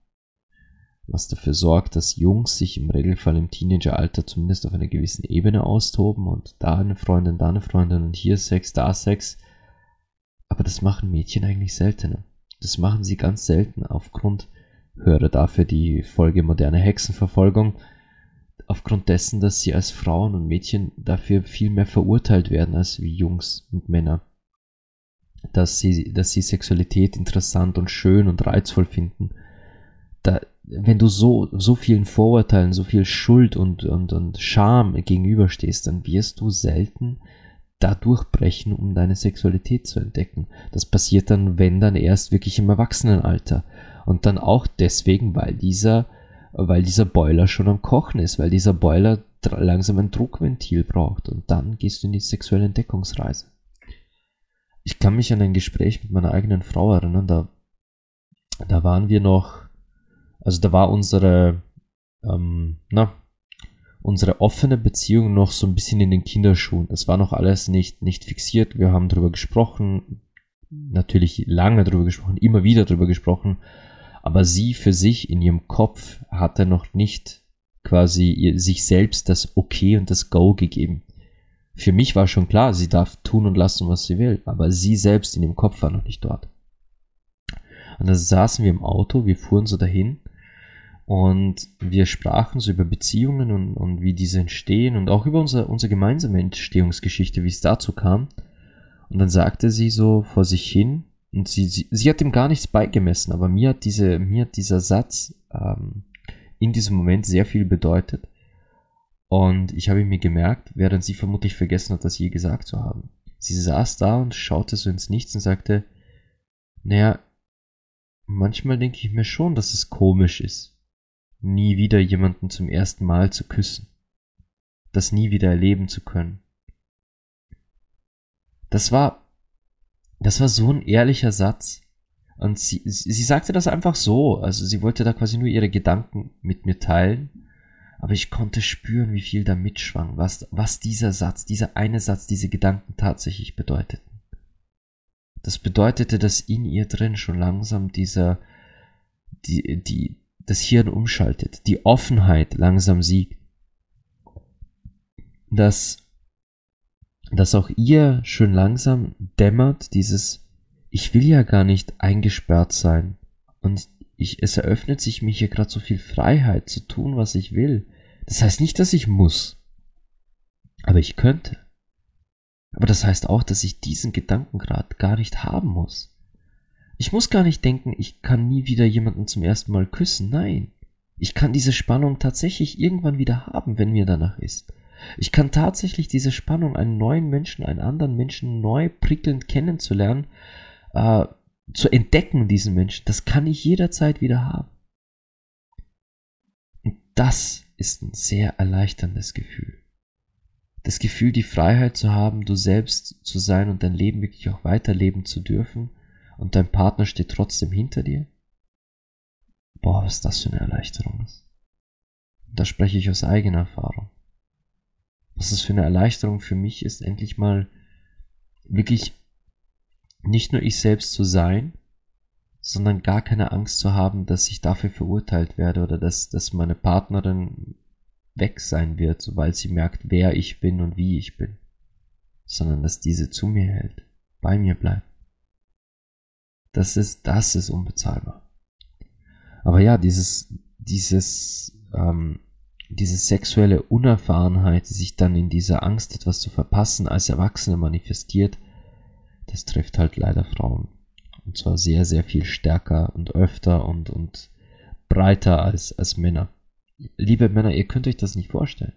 Speaker 1: Was dafür sorgt, dass Jungs sich im Regelfall im Teenageralter zumindest auf einer gewissen Ebene austoben und da eine Freundin, da eine Freundin und hier Sex, da Sex. Aber das machen Mädchen eigentlich seltener. Das machen sie ganz selten aufgrund, höre dafür die Folge moderne Hexenverfolgung, aufgrund dessen, dass sie als Frauen und Mädchen dafür viel mehr verurteilt werden als wie Jungs und Männer. Dass sie, dass sie Sexualität interessant und schön und reizvoll finden. Da, wenn du so, so vielen Vorurteilen, so viel Schuld und, und, und Scham gegenüberstehst, dann wirst du selten da durchbrechen, um deine Sexualität zu entdecken. Das passiert dann, wenn dann erst wirklich im Erwachsenenalter. Und dann auch deswegen, weil dieser weil dieser Boiler schon am Kochen ist, weil dieser Boiler langsam ein Druckventil braucht und dann gehst du in die sexuelle Entdeckungsreise. Ich kann mich an ein Gespräch mit meiner eigenen Frau erinnern, da, da waren wir noch, also da war unsere, ähm, na, unsere offene Beziehung noch so ein bisschen in den Kinderschuhen. Das war noch alles nicht, nicht fixiert. Wir haben darüber gesprochen, natürlich lange darüber gesprochen, immer wieder darüber gesprochen, aber sie für sich in ihrem Kopf hatte noch nicht quasi sich selbst das Okay und das Go gegeben. Für mich war schon klar, sie darf tun und lassen, was sie will, aber sie selbst in ihrem Kopf war noch nicht dort. Und dann saßen wir im Auto, wir fuhren so dahin und wir sprachen so über Beziehungen und, und wie diese entstehen und auch über unsere, unsere gemeinsame Entstehungsgeschichte, wie es dazu kam. Und dann sagte sie so vor sich hin, und sie, sie, sie hat ihm gar nichts beigemessen, aber mir hat, diese, mir hat dieser Satz ähm, in diesem Moment sehr viel bedeutet. Und ich habe mir gemerkt, während sie vermutlich vergessen hat, das je gesagt zu haben. Sie saß da und schaute so ins Nichts und sagte, naja, manchmal denke ich mir schon, dass es komisch ist, nie wieder jemanden zum ersten Mal zu küssen, das nie wieder erleben zu können. Das war das war so ein ehrlicher Satz. Und sie, sie sagte das einfach so. Also sie wollte da quasi nur ihre Gedanken mit mir teilen. Aber ich konnte spüren, wie viel da mitschwang, was, was dieser Satz, dieser eine Satz, diese Gedanken tatsächlich bedeuteten. Das bedeutete, dass in ihr drin schon langsam dieser, die, die, das Hirn umschaltet, die Offenheit langsam siegt. Dass dass auch ihr schön langsam dämmert dieses ich will ja gar nicht eingesperrt sein und ich, es eröffnet sich mir hier gerade so viel Freiheit zu tun, was ich will. Das heißt nicht, dass ich muss, aber ich könnte. Aber das heißt auch, dass ich diesen Gedankengrad gar nicht haben muss. Ich muss gar nicht denken, ich kann nie wieder jemanden zum ersten Mal küssen. Nein. Ich kann diese Spannung tatsächlich irgendwann wieder haben, wenn mir danach ist. Ich kann tatsächlich diese Spannung, einen neuen Menschen, einen anderen Menschen neu prickelnd kennenzulernen, äh, zu entdecken, diesen Menschen, das kann ich jederzeit wieder haben. Und das ist ein sehr erleichterndes Gefühl. Das Gefühl, die Freiheit zu haben, du selbst zu sein und dein Leben wirklich auch weiterleben zu dürfen und dein Partner steht trotzdem hinter dir. Boah, was das für eine Erleichterung ist. Da spreche ich aus eigener Erfahrung was es für eine Erleichterung für mich ist, endlich mal wirklich nicht nur ich selbst zu sein, sondern gar keine Angst zu haben, dass ich dafür verurteilt werde oder dass, dass meine Partnerin weg sein wird, sobald sie merkt, wer ich bin und wie ich bin, sondern dass diese zu mir hält, bei mir bleibt. Das ist, das ist unbezahlbar. Aber ja, dieses, dieses, ähm, diese sexuelle Unerfahrenheit, die sich dann in dieser Angst, etwas zu verpassen, als Erwachsene manifestiert, das trifft halt leider Frauen. Und zwar sehr, sehr viel stärker und öfter und, und breiter als, als Männer. Liebe Männer, ihr könnt euch das nicht vorstellen.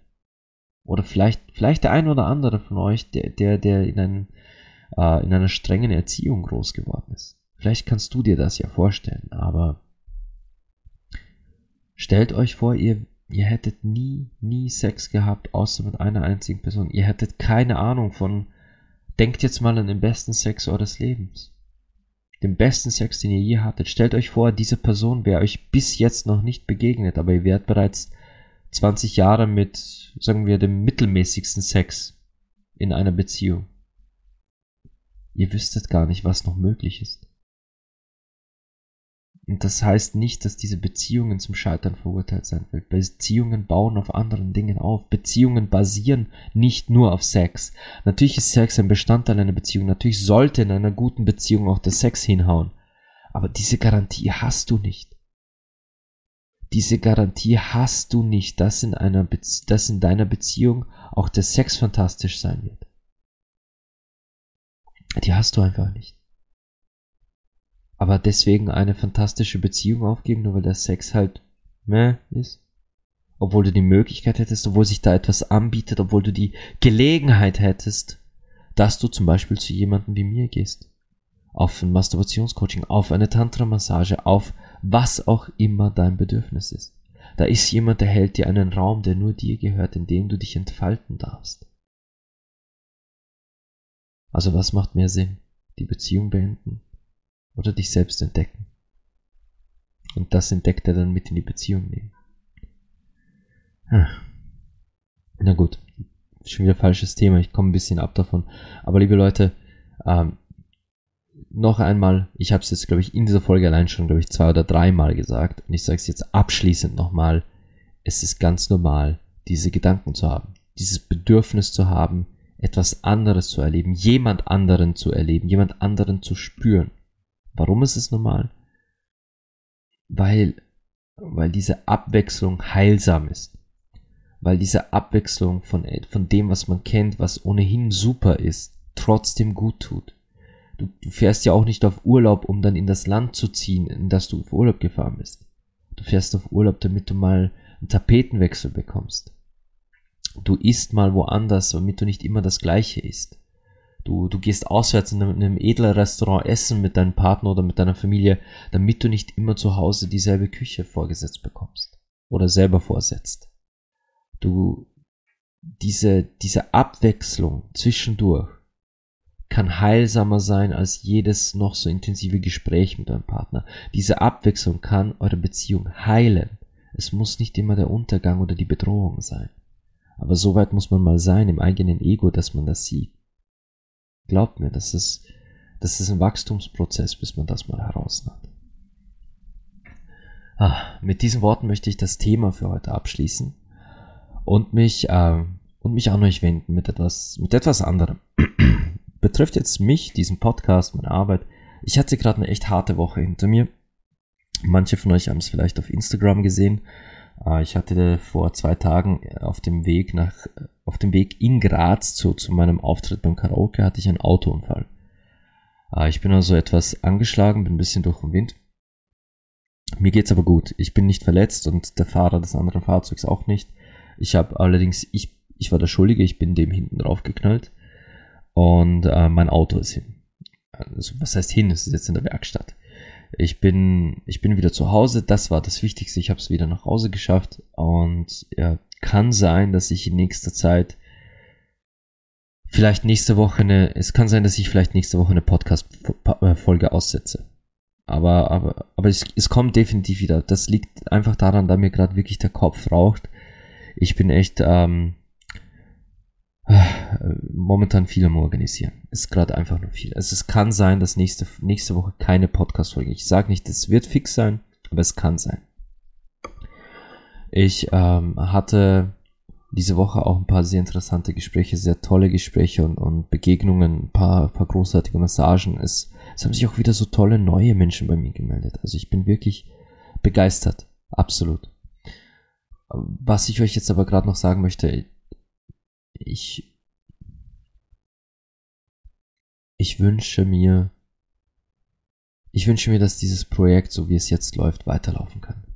Speaker 1: Oder vielleicht, vielleicht der ein oder andere von euch, der, der, der in, einem, äh, in einer strengen Erziehung groß geworden ist. Vielleicht kannst du dir das ja vorstellen, aber stellt euch vor, ihr, ihr hättet nie, nie Sex gehabt, außer mit einer einzigen Person. Ihr hättet keine Ahnung von, denkt jetzt mal an den besten Sex eures Lebens. Den besten Sex, den ihr je hattet. Stellt euch vor, diese Person wäre euch bis jetzt noch nicht begegnet, aber ihr wärt bereits 20 Jahre mit, sagen wir, dem mittelmäßigsten Sex in einer Beziehung. Ihr wüsstet gar nicht, was noch möglich ist. Und das heißt nicht, dass diese Beziehungen zum Scheitern verurteilt sein wird. Beziehungen bauen auf anderen Dingen auf. Beziehungen basieren nicht nur auf Sex. Natürlich ist Sex ein Bestandteil einer Beziehung. Natürlich sollte in einer guten Beziehung auch der Sex hinhauen. Aber diese Garantie hast du nicht. Diese Garantie hast du nicht, dass in, einer Bezie dass in deiner Beziehung auch der Sex fantastisch sein wird. Die hast du einfach nicht. Aber deswegen eine fantastische Beziehung aufgeben, nur weil der Sex halt meh ist. Obwohl du die Möglichkeit hättest, obwohl sich da etwas anbietet, obwohl du die Gelegenheit hättest, dass du zum Beispiel zu jemandem wie mir gehst. Auf ein Masturbationscoaching, auf eine Tantra-Massage, auf was auch immer dein Bedürfnis ist. Da ist jemand, der hält dir einen Raum, der nur dir gehört, in dem du dich entfalten darfst. Also was macht mehr Sinn? Die Beziehung beenden oder dich selbst entdecken. Und das entdeckt er dann mit in die Beziehung nehmen. Ah. Na gut, schon wieder falsches Thema, ich komme ein bisschen ab davon. Aber liebe Leute, ähm, noch einmal, ich habe es jetzt, glaube ich, in dieser Folge allein schon, glaube ich, zwei oder dreimal gesagt. Und ich sage es jetzt abschließend nochmal. Es ist ganz normal, diese Gedanken zu haben, dieses Bedürfnis zu haben, etwas anderes zu erleben, jemand anderen zu erleben, jemand anderen zu spüren. Warum ist es normal? Weil, weil diese Abwechslung heilsam ist. Weil diese Abwechslung von, von dem, was man kennt, was ohnehin super ist, trotzdem gut tut. Du, du fährst ja auch nicht auf Urlaub, um dann in das Land zu ziehen, in das du auf Urlaub gefahren bist. Du fährst auf Urlaub, damit du mal einen Tapetenwechsel bekommst. Du isst mal woanders, damit du nicht immer das Gleiche isst. Du, du gehst auswärts in einem, in einem edlen Restaurant essen mit deinem Partner oder mit deiner Familie, damit du nicht immer zu Hause dieselbe Küche vorgesetzt bekommst oder selber vorsetzt. Du, diese, diese Abwechslung zwischendurch kann heilsamer sein als jedes noch so intensive Gespräch mit eurem Partner. Diese Abwechslung kann eure Beziehung heilen. Es muss nicht immer der Untergang oder die Bedrohung sein. Aber so weit muss man mal sein im eigenen Ego, dass man das sieht. Glaubt mir, das ist, das ist ein Wachstumsprozess, bis man das mal heraus hat. Ah, mit diesen Worten möchte ich das Thema für heute abschließen und mich, äh, und mich an euch wenden mit etwas, mit etwas anderem. Betrifft jetzt mich, diesen Podcast, meine Arbeit. Ich hatte gerade eine echt harte Woche hinter mir. Manche von euch haben es vielleicht auf Instagram gesehen. Äh, ich hatte vor zwei Tagen auf dem Weg nach, auf dem Weg in Graz zu, zu meinem Auftritt beim Karaoke hatte ich einen Autounfall. Äh, ich bin also etwas angeschlagen, bin ein bisschen durch den Wind. Mir geht's aber gut. Ich bin nicht verletzt und der Fahrer des anderen Fahrzeugs auch nicht. Ich habe allerdings, ich, ich war der Schuldige, ich bin dem hinten drauf geknallt und äh, mein Auto ist hin. Also, was heißt hin? Es ist jetzt in der Werkstatt. Ich bin, ich bin wieder zu Hause. Das war das Wichtigste. Ich habe es wieder nach Hause geschafft. Und ja, kann sein, dass ich in nächster Zeit vielleicht nächste Woche eine, es kann sein, dass ich vielleicht nächste Woche eine Podcast-Folge aussetze. Aber, aber, aber es, es kommt definitiv wieder. Das liegt einfach daran, da mir gerade wirklich der Kopf raucht. Ich bin echt, ähm, momentan viel am Organisieren. Ist gerade einfach nur viel. Also es kann sein, dass nächste, nächste Woche keine Podcast-Folge. Ich sage nicht, es wird fix sein, aber es kann sein. Ich ähm, hatte diese Woche auch ein paar sehr interessante Gespräche, sehr tolle Gespräche und, und Begegnungen, ein paar, ein paar großartige Massagen. Es, es haben sich auch wieder so tolle neue Menschen bei mir gemeldet. Also ich bin wirklich begeistert. Absolut. Was ich euch jetzt aber gerade noch sagen möchte, ich, ich wünsche mir, ich wünsche mir, dass dieses Projekt, so wie es jetzt läuft, weiterlaufen kann.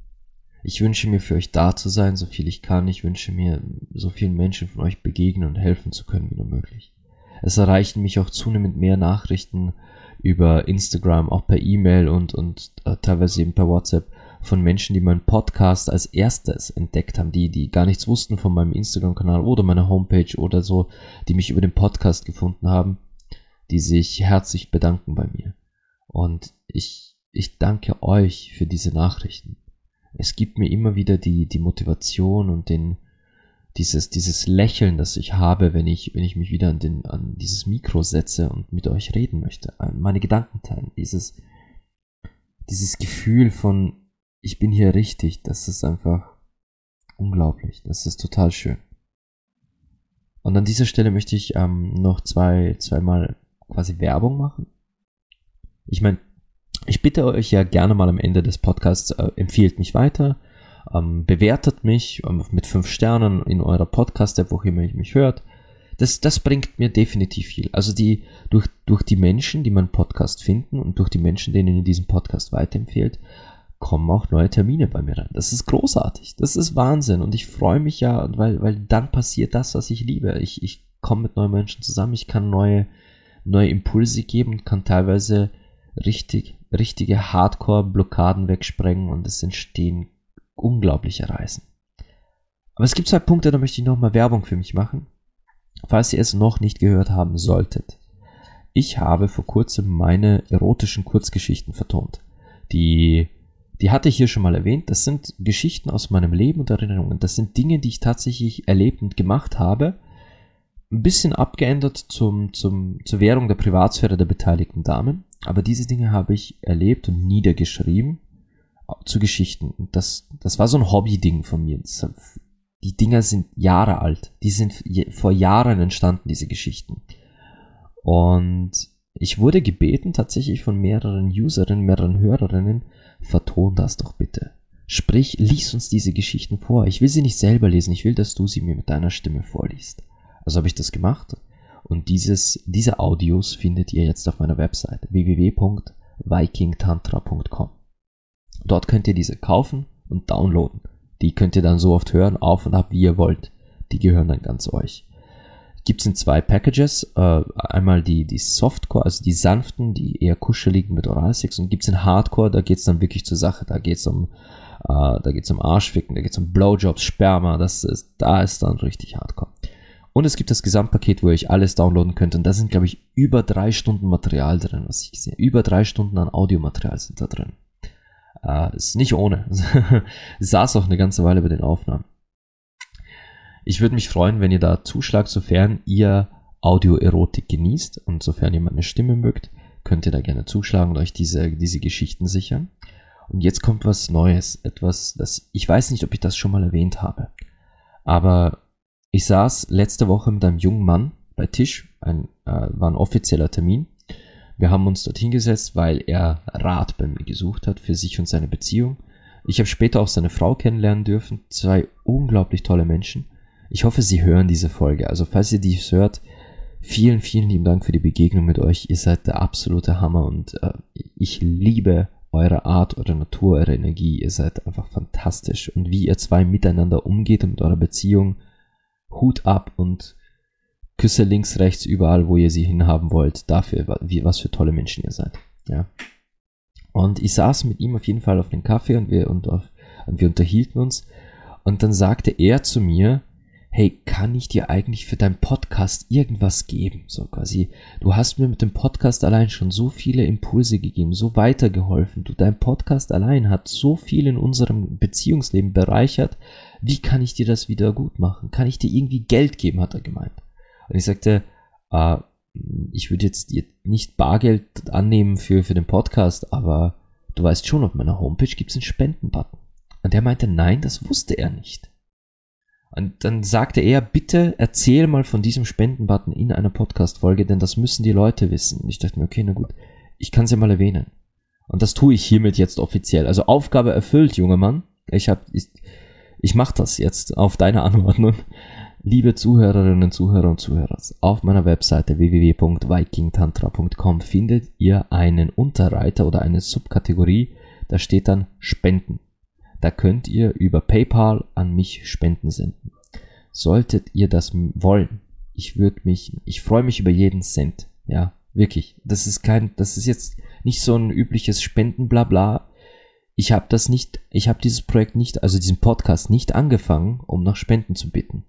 Speaker 1: Ich wünsche mir für euch da zu sein, so viel ich kann. Ich wünsche mir, so vielen Menschen von euch begegnen und helfen zu können, wie nur möglich. Es erreichen mich auch zunehmend mehr Nachrichten über Instagram, auch per E-Mail und, und äh, teilweise eben per WhatsApp von Menschen, die meinen Podcast als erstes entdeckt haben, die, die gar nichts wussten von meinem Instagram-Kanal oder meiner Homepage oder so, die mich über den Podcast gefunden haben, die sich herzlich bedanken bei mir. Und ich, ich danke euch für diese Nachrichten. Es gibt mir immer wieder die, die Motivation und den, dieses, dieses Lächeln, das ich habe, wenn ich, wenn ich mich wieder an, den, an dieses Mikro setze und mit euch reden möchte, meine Gedanken teilen, dieses, dieses Gefühl von, ich bin hier richtig, das ist einfach unglaublich, das ist total schön. Und an dieser Stelle möchte ich ähm, noch zwei, zweimal quasi Werbung machen. Ich meine, ich bitte euch ja gerne mal am Ende des Podcasts, äh, empfiehlt mich weiter, ähm, bewertet mich ähm, mit fünf Sternen in eurer Podcast-App, wo immer ihr mich hört. Das, das bringt mir definitiv viel. Also die, durch, durch die Menschen, die meinen Podcast finden und durch die Menschen, denen ihr diesen Podcast weiterempfehlt, kommen auch neue Termine bei mir rein. Das ist großartig. Das ist Wahnsinn. Und ich freue mich ja, weil, weil dann passiert das, was ich liebe. Ich, ich komme mit neuen Menschen zusammen, ich kann neue, neue Impulse geben und kann teilweise richtig, richtige Hardcore-Blockaden wegsprengen und es entstehen unglaubliche Reisen. Aber es gibt zwei Punkte, da möchte ich nochmal Werbung für mich machen. Falls ihr es noch nicht gehört haben solltet. Ich habe vor kurzem meine erotischen Kurzgeschichten vertont. Die, die hatte ich hier schon mal erwähnt. Das sind Geschichten aus meinem Leben und Erinnerungen. Das sind Dinge, die ich tatsächlich erlebt und gemacht habe. Ein bisschen abgeändert zum, zum, zur Währung der Privatsphäre der beteiligten Damen. Aber diese Dinge habe ich erlebt und niedergeschrieben zu Geschichten. Das, das war so ein Hobby-Ding von mir. Die Dinger sind Jahre alt. Die sind vor Jahren entstanden, diese Geschichten. Und ich wurde gebeten, tatsächlich von mehreren Userinnen, mehreren Hörerinnen, verton das doch bitte. Sprich, lies uns diese Geschichten vor. Ich will sie nicht selber lesen, ich will, dass du sie mir mit deiner Stimme vorliest. Also habe ich das gemacht. Und dieses, diese Audios findet ihr jetzt auf meiner Website www.vikingtantra.com. Dort könnt ihr diese kaufen und downloaden. Die könnt ihr dann so oft hören, auf und ab, wie ihr wollt. Die gehören dann ganz euch. Gibt's in zwei Packages. Äh, einmal die, die Softcore, also die sanften, die eher kuscheligen mit Oralsex und gibt's in Hardcore, da geht's dann wirklich zur Sache. Da geht's um, äh, um Arschficken, da geht's um Blowjobs, Sperma, das ist, da ist dann richtig Hardcore. Und es gibt das Gesamtpaket, wo ihr euch alles downloaden könnt. Und da sind, glaube ich, über drei Stunden Material drin, was ich gesehen Über drei Stunden an Audiomaterial sind da drin. Äh, ist nicht ohne. saß auch eine ganze Weile bei den Aufnahmen. Ich würde mich freuen, wenn ihr da zuschlagt, sofern ihr Audioerotik genießt und sofern ihr meine Stimme mögt, könnt ihr da gerne zuschlagen und euch diese, diese Geschichten sichern. Und jetzt kommt was Neues, etwas, das ich weiß nicht, ob ich das schon mal erwähnt habe. Aber ich saß letzte Woche mit einem jungen Mann bei Tisch, ein, äh, war ein offizieller Termin. Wir haben uns dort hingesetzt, weil er Rat bei mir gesucht hat für sich und seine Beziehung. Ich habe später auch seine Frau kennenlernen dürfen. Zwei unglaublich tolle Menschen. Ich hoffe, Sie hören diese Folge. Also falls ihr dies hört, vielen, vielen lieben Dank für die Begegnung mit euch. Ihr seid der absolute Hammer und äh, ich liebe eure Art, eure Natur, eure Energie. Ihr seid einfach fantastisch. Und wie ihr zwei miteinander umgeht und mit eurer Beziehung, Hut ab und Küsse links, rechts, überall, wo ihr sie hinhaben wollt. Dafür, wie, was für tolle Menschen ihr seid. Ja. Und ich saß mit ihm auf jeden Fall auf den Kaffee und wir, und, auf, und wir unterhielten uns. Und dann sagte er zu mir, hey, kann ich dir eigentlich für deinen Podcast irgendwas geben? So quasi, du hast mir mit dem Podcast allein schon so viele Impulse gegeben, so weitergeholfen. Du, dein Podcast allein hat so viel in unserem Beziehungsleben bereichert. Wie kann ich dir das wieder gut machen? Kann ich dir irgendwie Geld geben, hat er gemeint. Und ich sagte, äh, ich würde jetzt nicht Bargeld annehmen für, für den Podcast, aber du weißt schon, auf meiner Homepage gibt es einen Spendenbutton. Und er meinte, nein, das wusste er nicht. Und dann sagte er, bitte erzähl mal von diesem Spendenbutton in einer Podcast-Folge, denn das müssen die Leute wissen. Und ich dachte mir, okay, na gut, ich kann es ja mal erwähnen. Und das tue ich hiermit jetzt offiziell. Also Aufgabe erfüllt, junger Mann. Ich habe, ich mache das jetzt auf deine Anordnung. Liebe Zuhörerinnen, Zuhörer und Zuhörer, auf meiner Webseite www.vikingtantra.com findet ihr einen Unterreiter oder eine Subkategorie, da steht dann Spenden. Da könnt ihr über PayPal an mich Spenden senden. Solltet ihr das wollen, ich würde mich, ich freue mich über jeden Cent. Ja, wirklich. Das ist kein, das ist jetzt nicht so ein übliches Spendenblabla. Ich habe das nicht, ich habe dieses Projekt nicht, also diesen Podcast nicht angefangen, um nach Spenden zu bitten.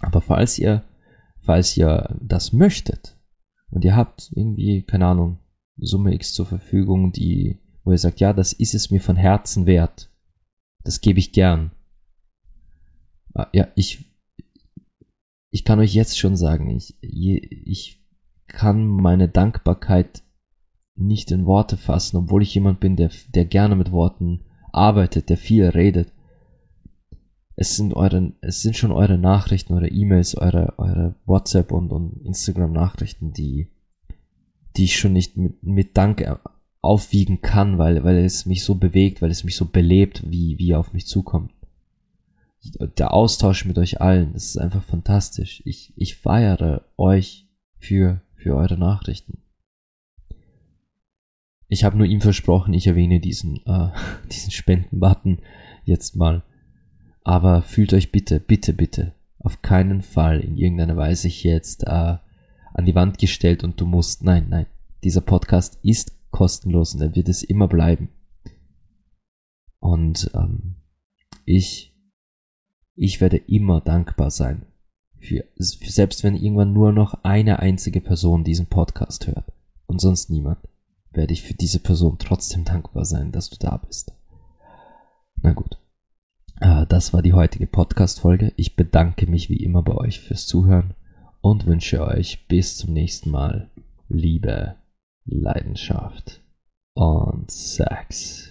Speaker 1: Aber falls ihr, falls ihr das möchtet und ihr habt irgendwie, keine Ahnung, Summe X zur Verfügung, die, wo ihr sagt, ja, das ist es mir von Herzen wert, das gebe ich gern. Ah, ja, ich, ich kann euch jetzt schon sagen, ich, ich kann meine Dankbarkeit nicht in Worte fassen, obwohl ich jemand bin, der, der gerne mit Worten arbeitet, der viel redet. Es sind eure, es sind schon eure Nachrichten, eure E-Mails, eure, eure WhatsApp und, und Instagram-Nachrichten, die, die ich schon nicht mit, mit Dank aufwiegen kann, weil, weil es mich so bewegt, weil es mich so belebt, wie, wie ihr auf mich zukommt. Der Austausch mit euch allen, das ist einfach fantastisch. Ich, ich feiere euch für, für eure Nachrichten. Ich habe nur ihm versprochen, ich erwähne diesen, äh, diesen Spendenbutton jetzt mal. Aber fühlt euch bitte, bitte, bitte auf keinen Fall in irgendeiner Weise hier jetzt äh, an die Wand gestellt und du musst. Nein, nein. Dieser Podcast ist kostenlos und er wird es immer bleiben. Und ähm, ich, ich werde immer dankbar sein. Für, für, selbst wenn irgendwann nur noch eine einzige Person diesen Podcast hört und sonst niemand, werde ich für diese Person trotzdem dankbar sein, dass du da bist. Na gut. Äh, das war die heutige Podcast-Folge. Ich bedanke mich wie immer bei euch fürs Zuhören und wünsche euch bis zum nächsten Mal Liebe Leidenschaft und Sex.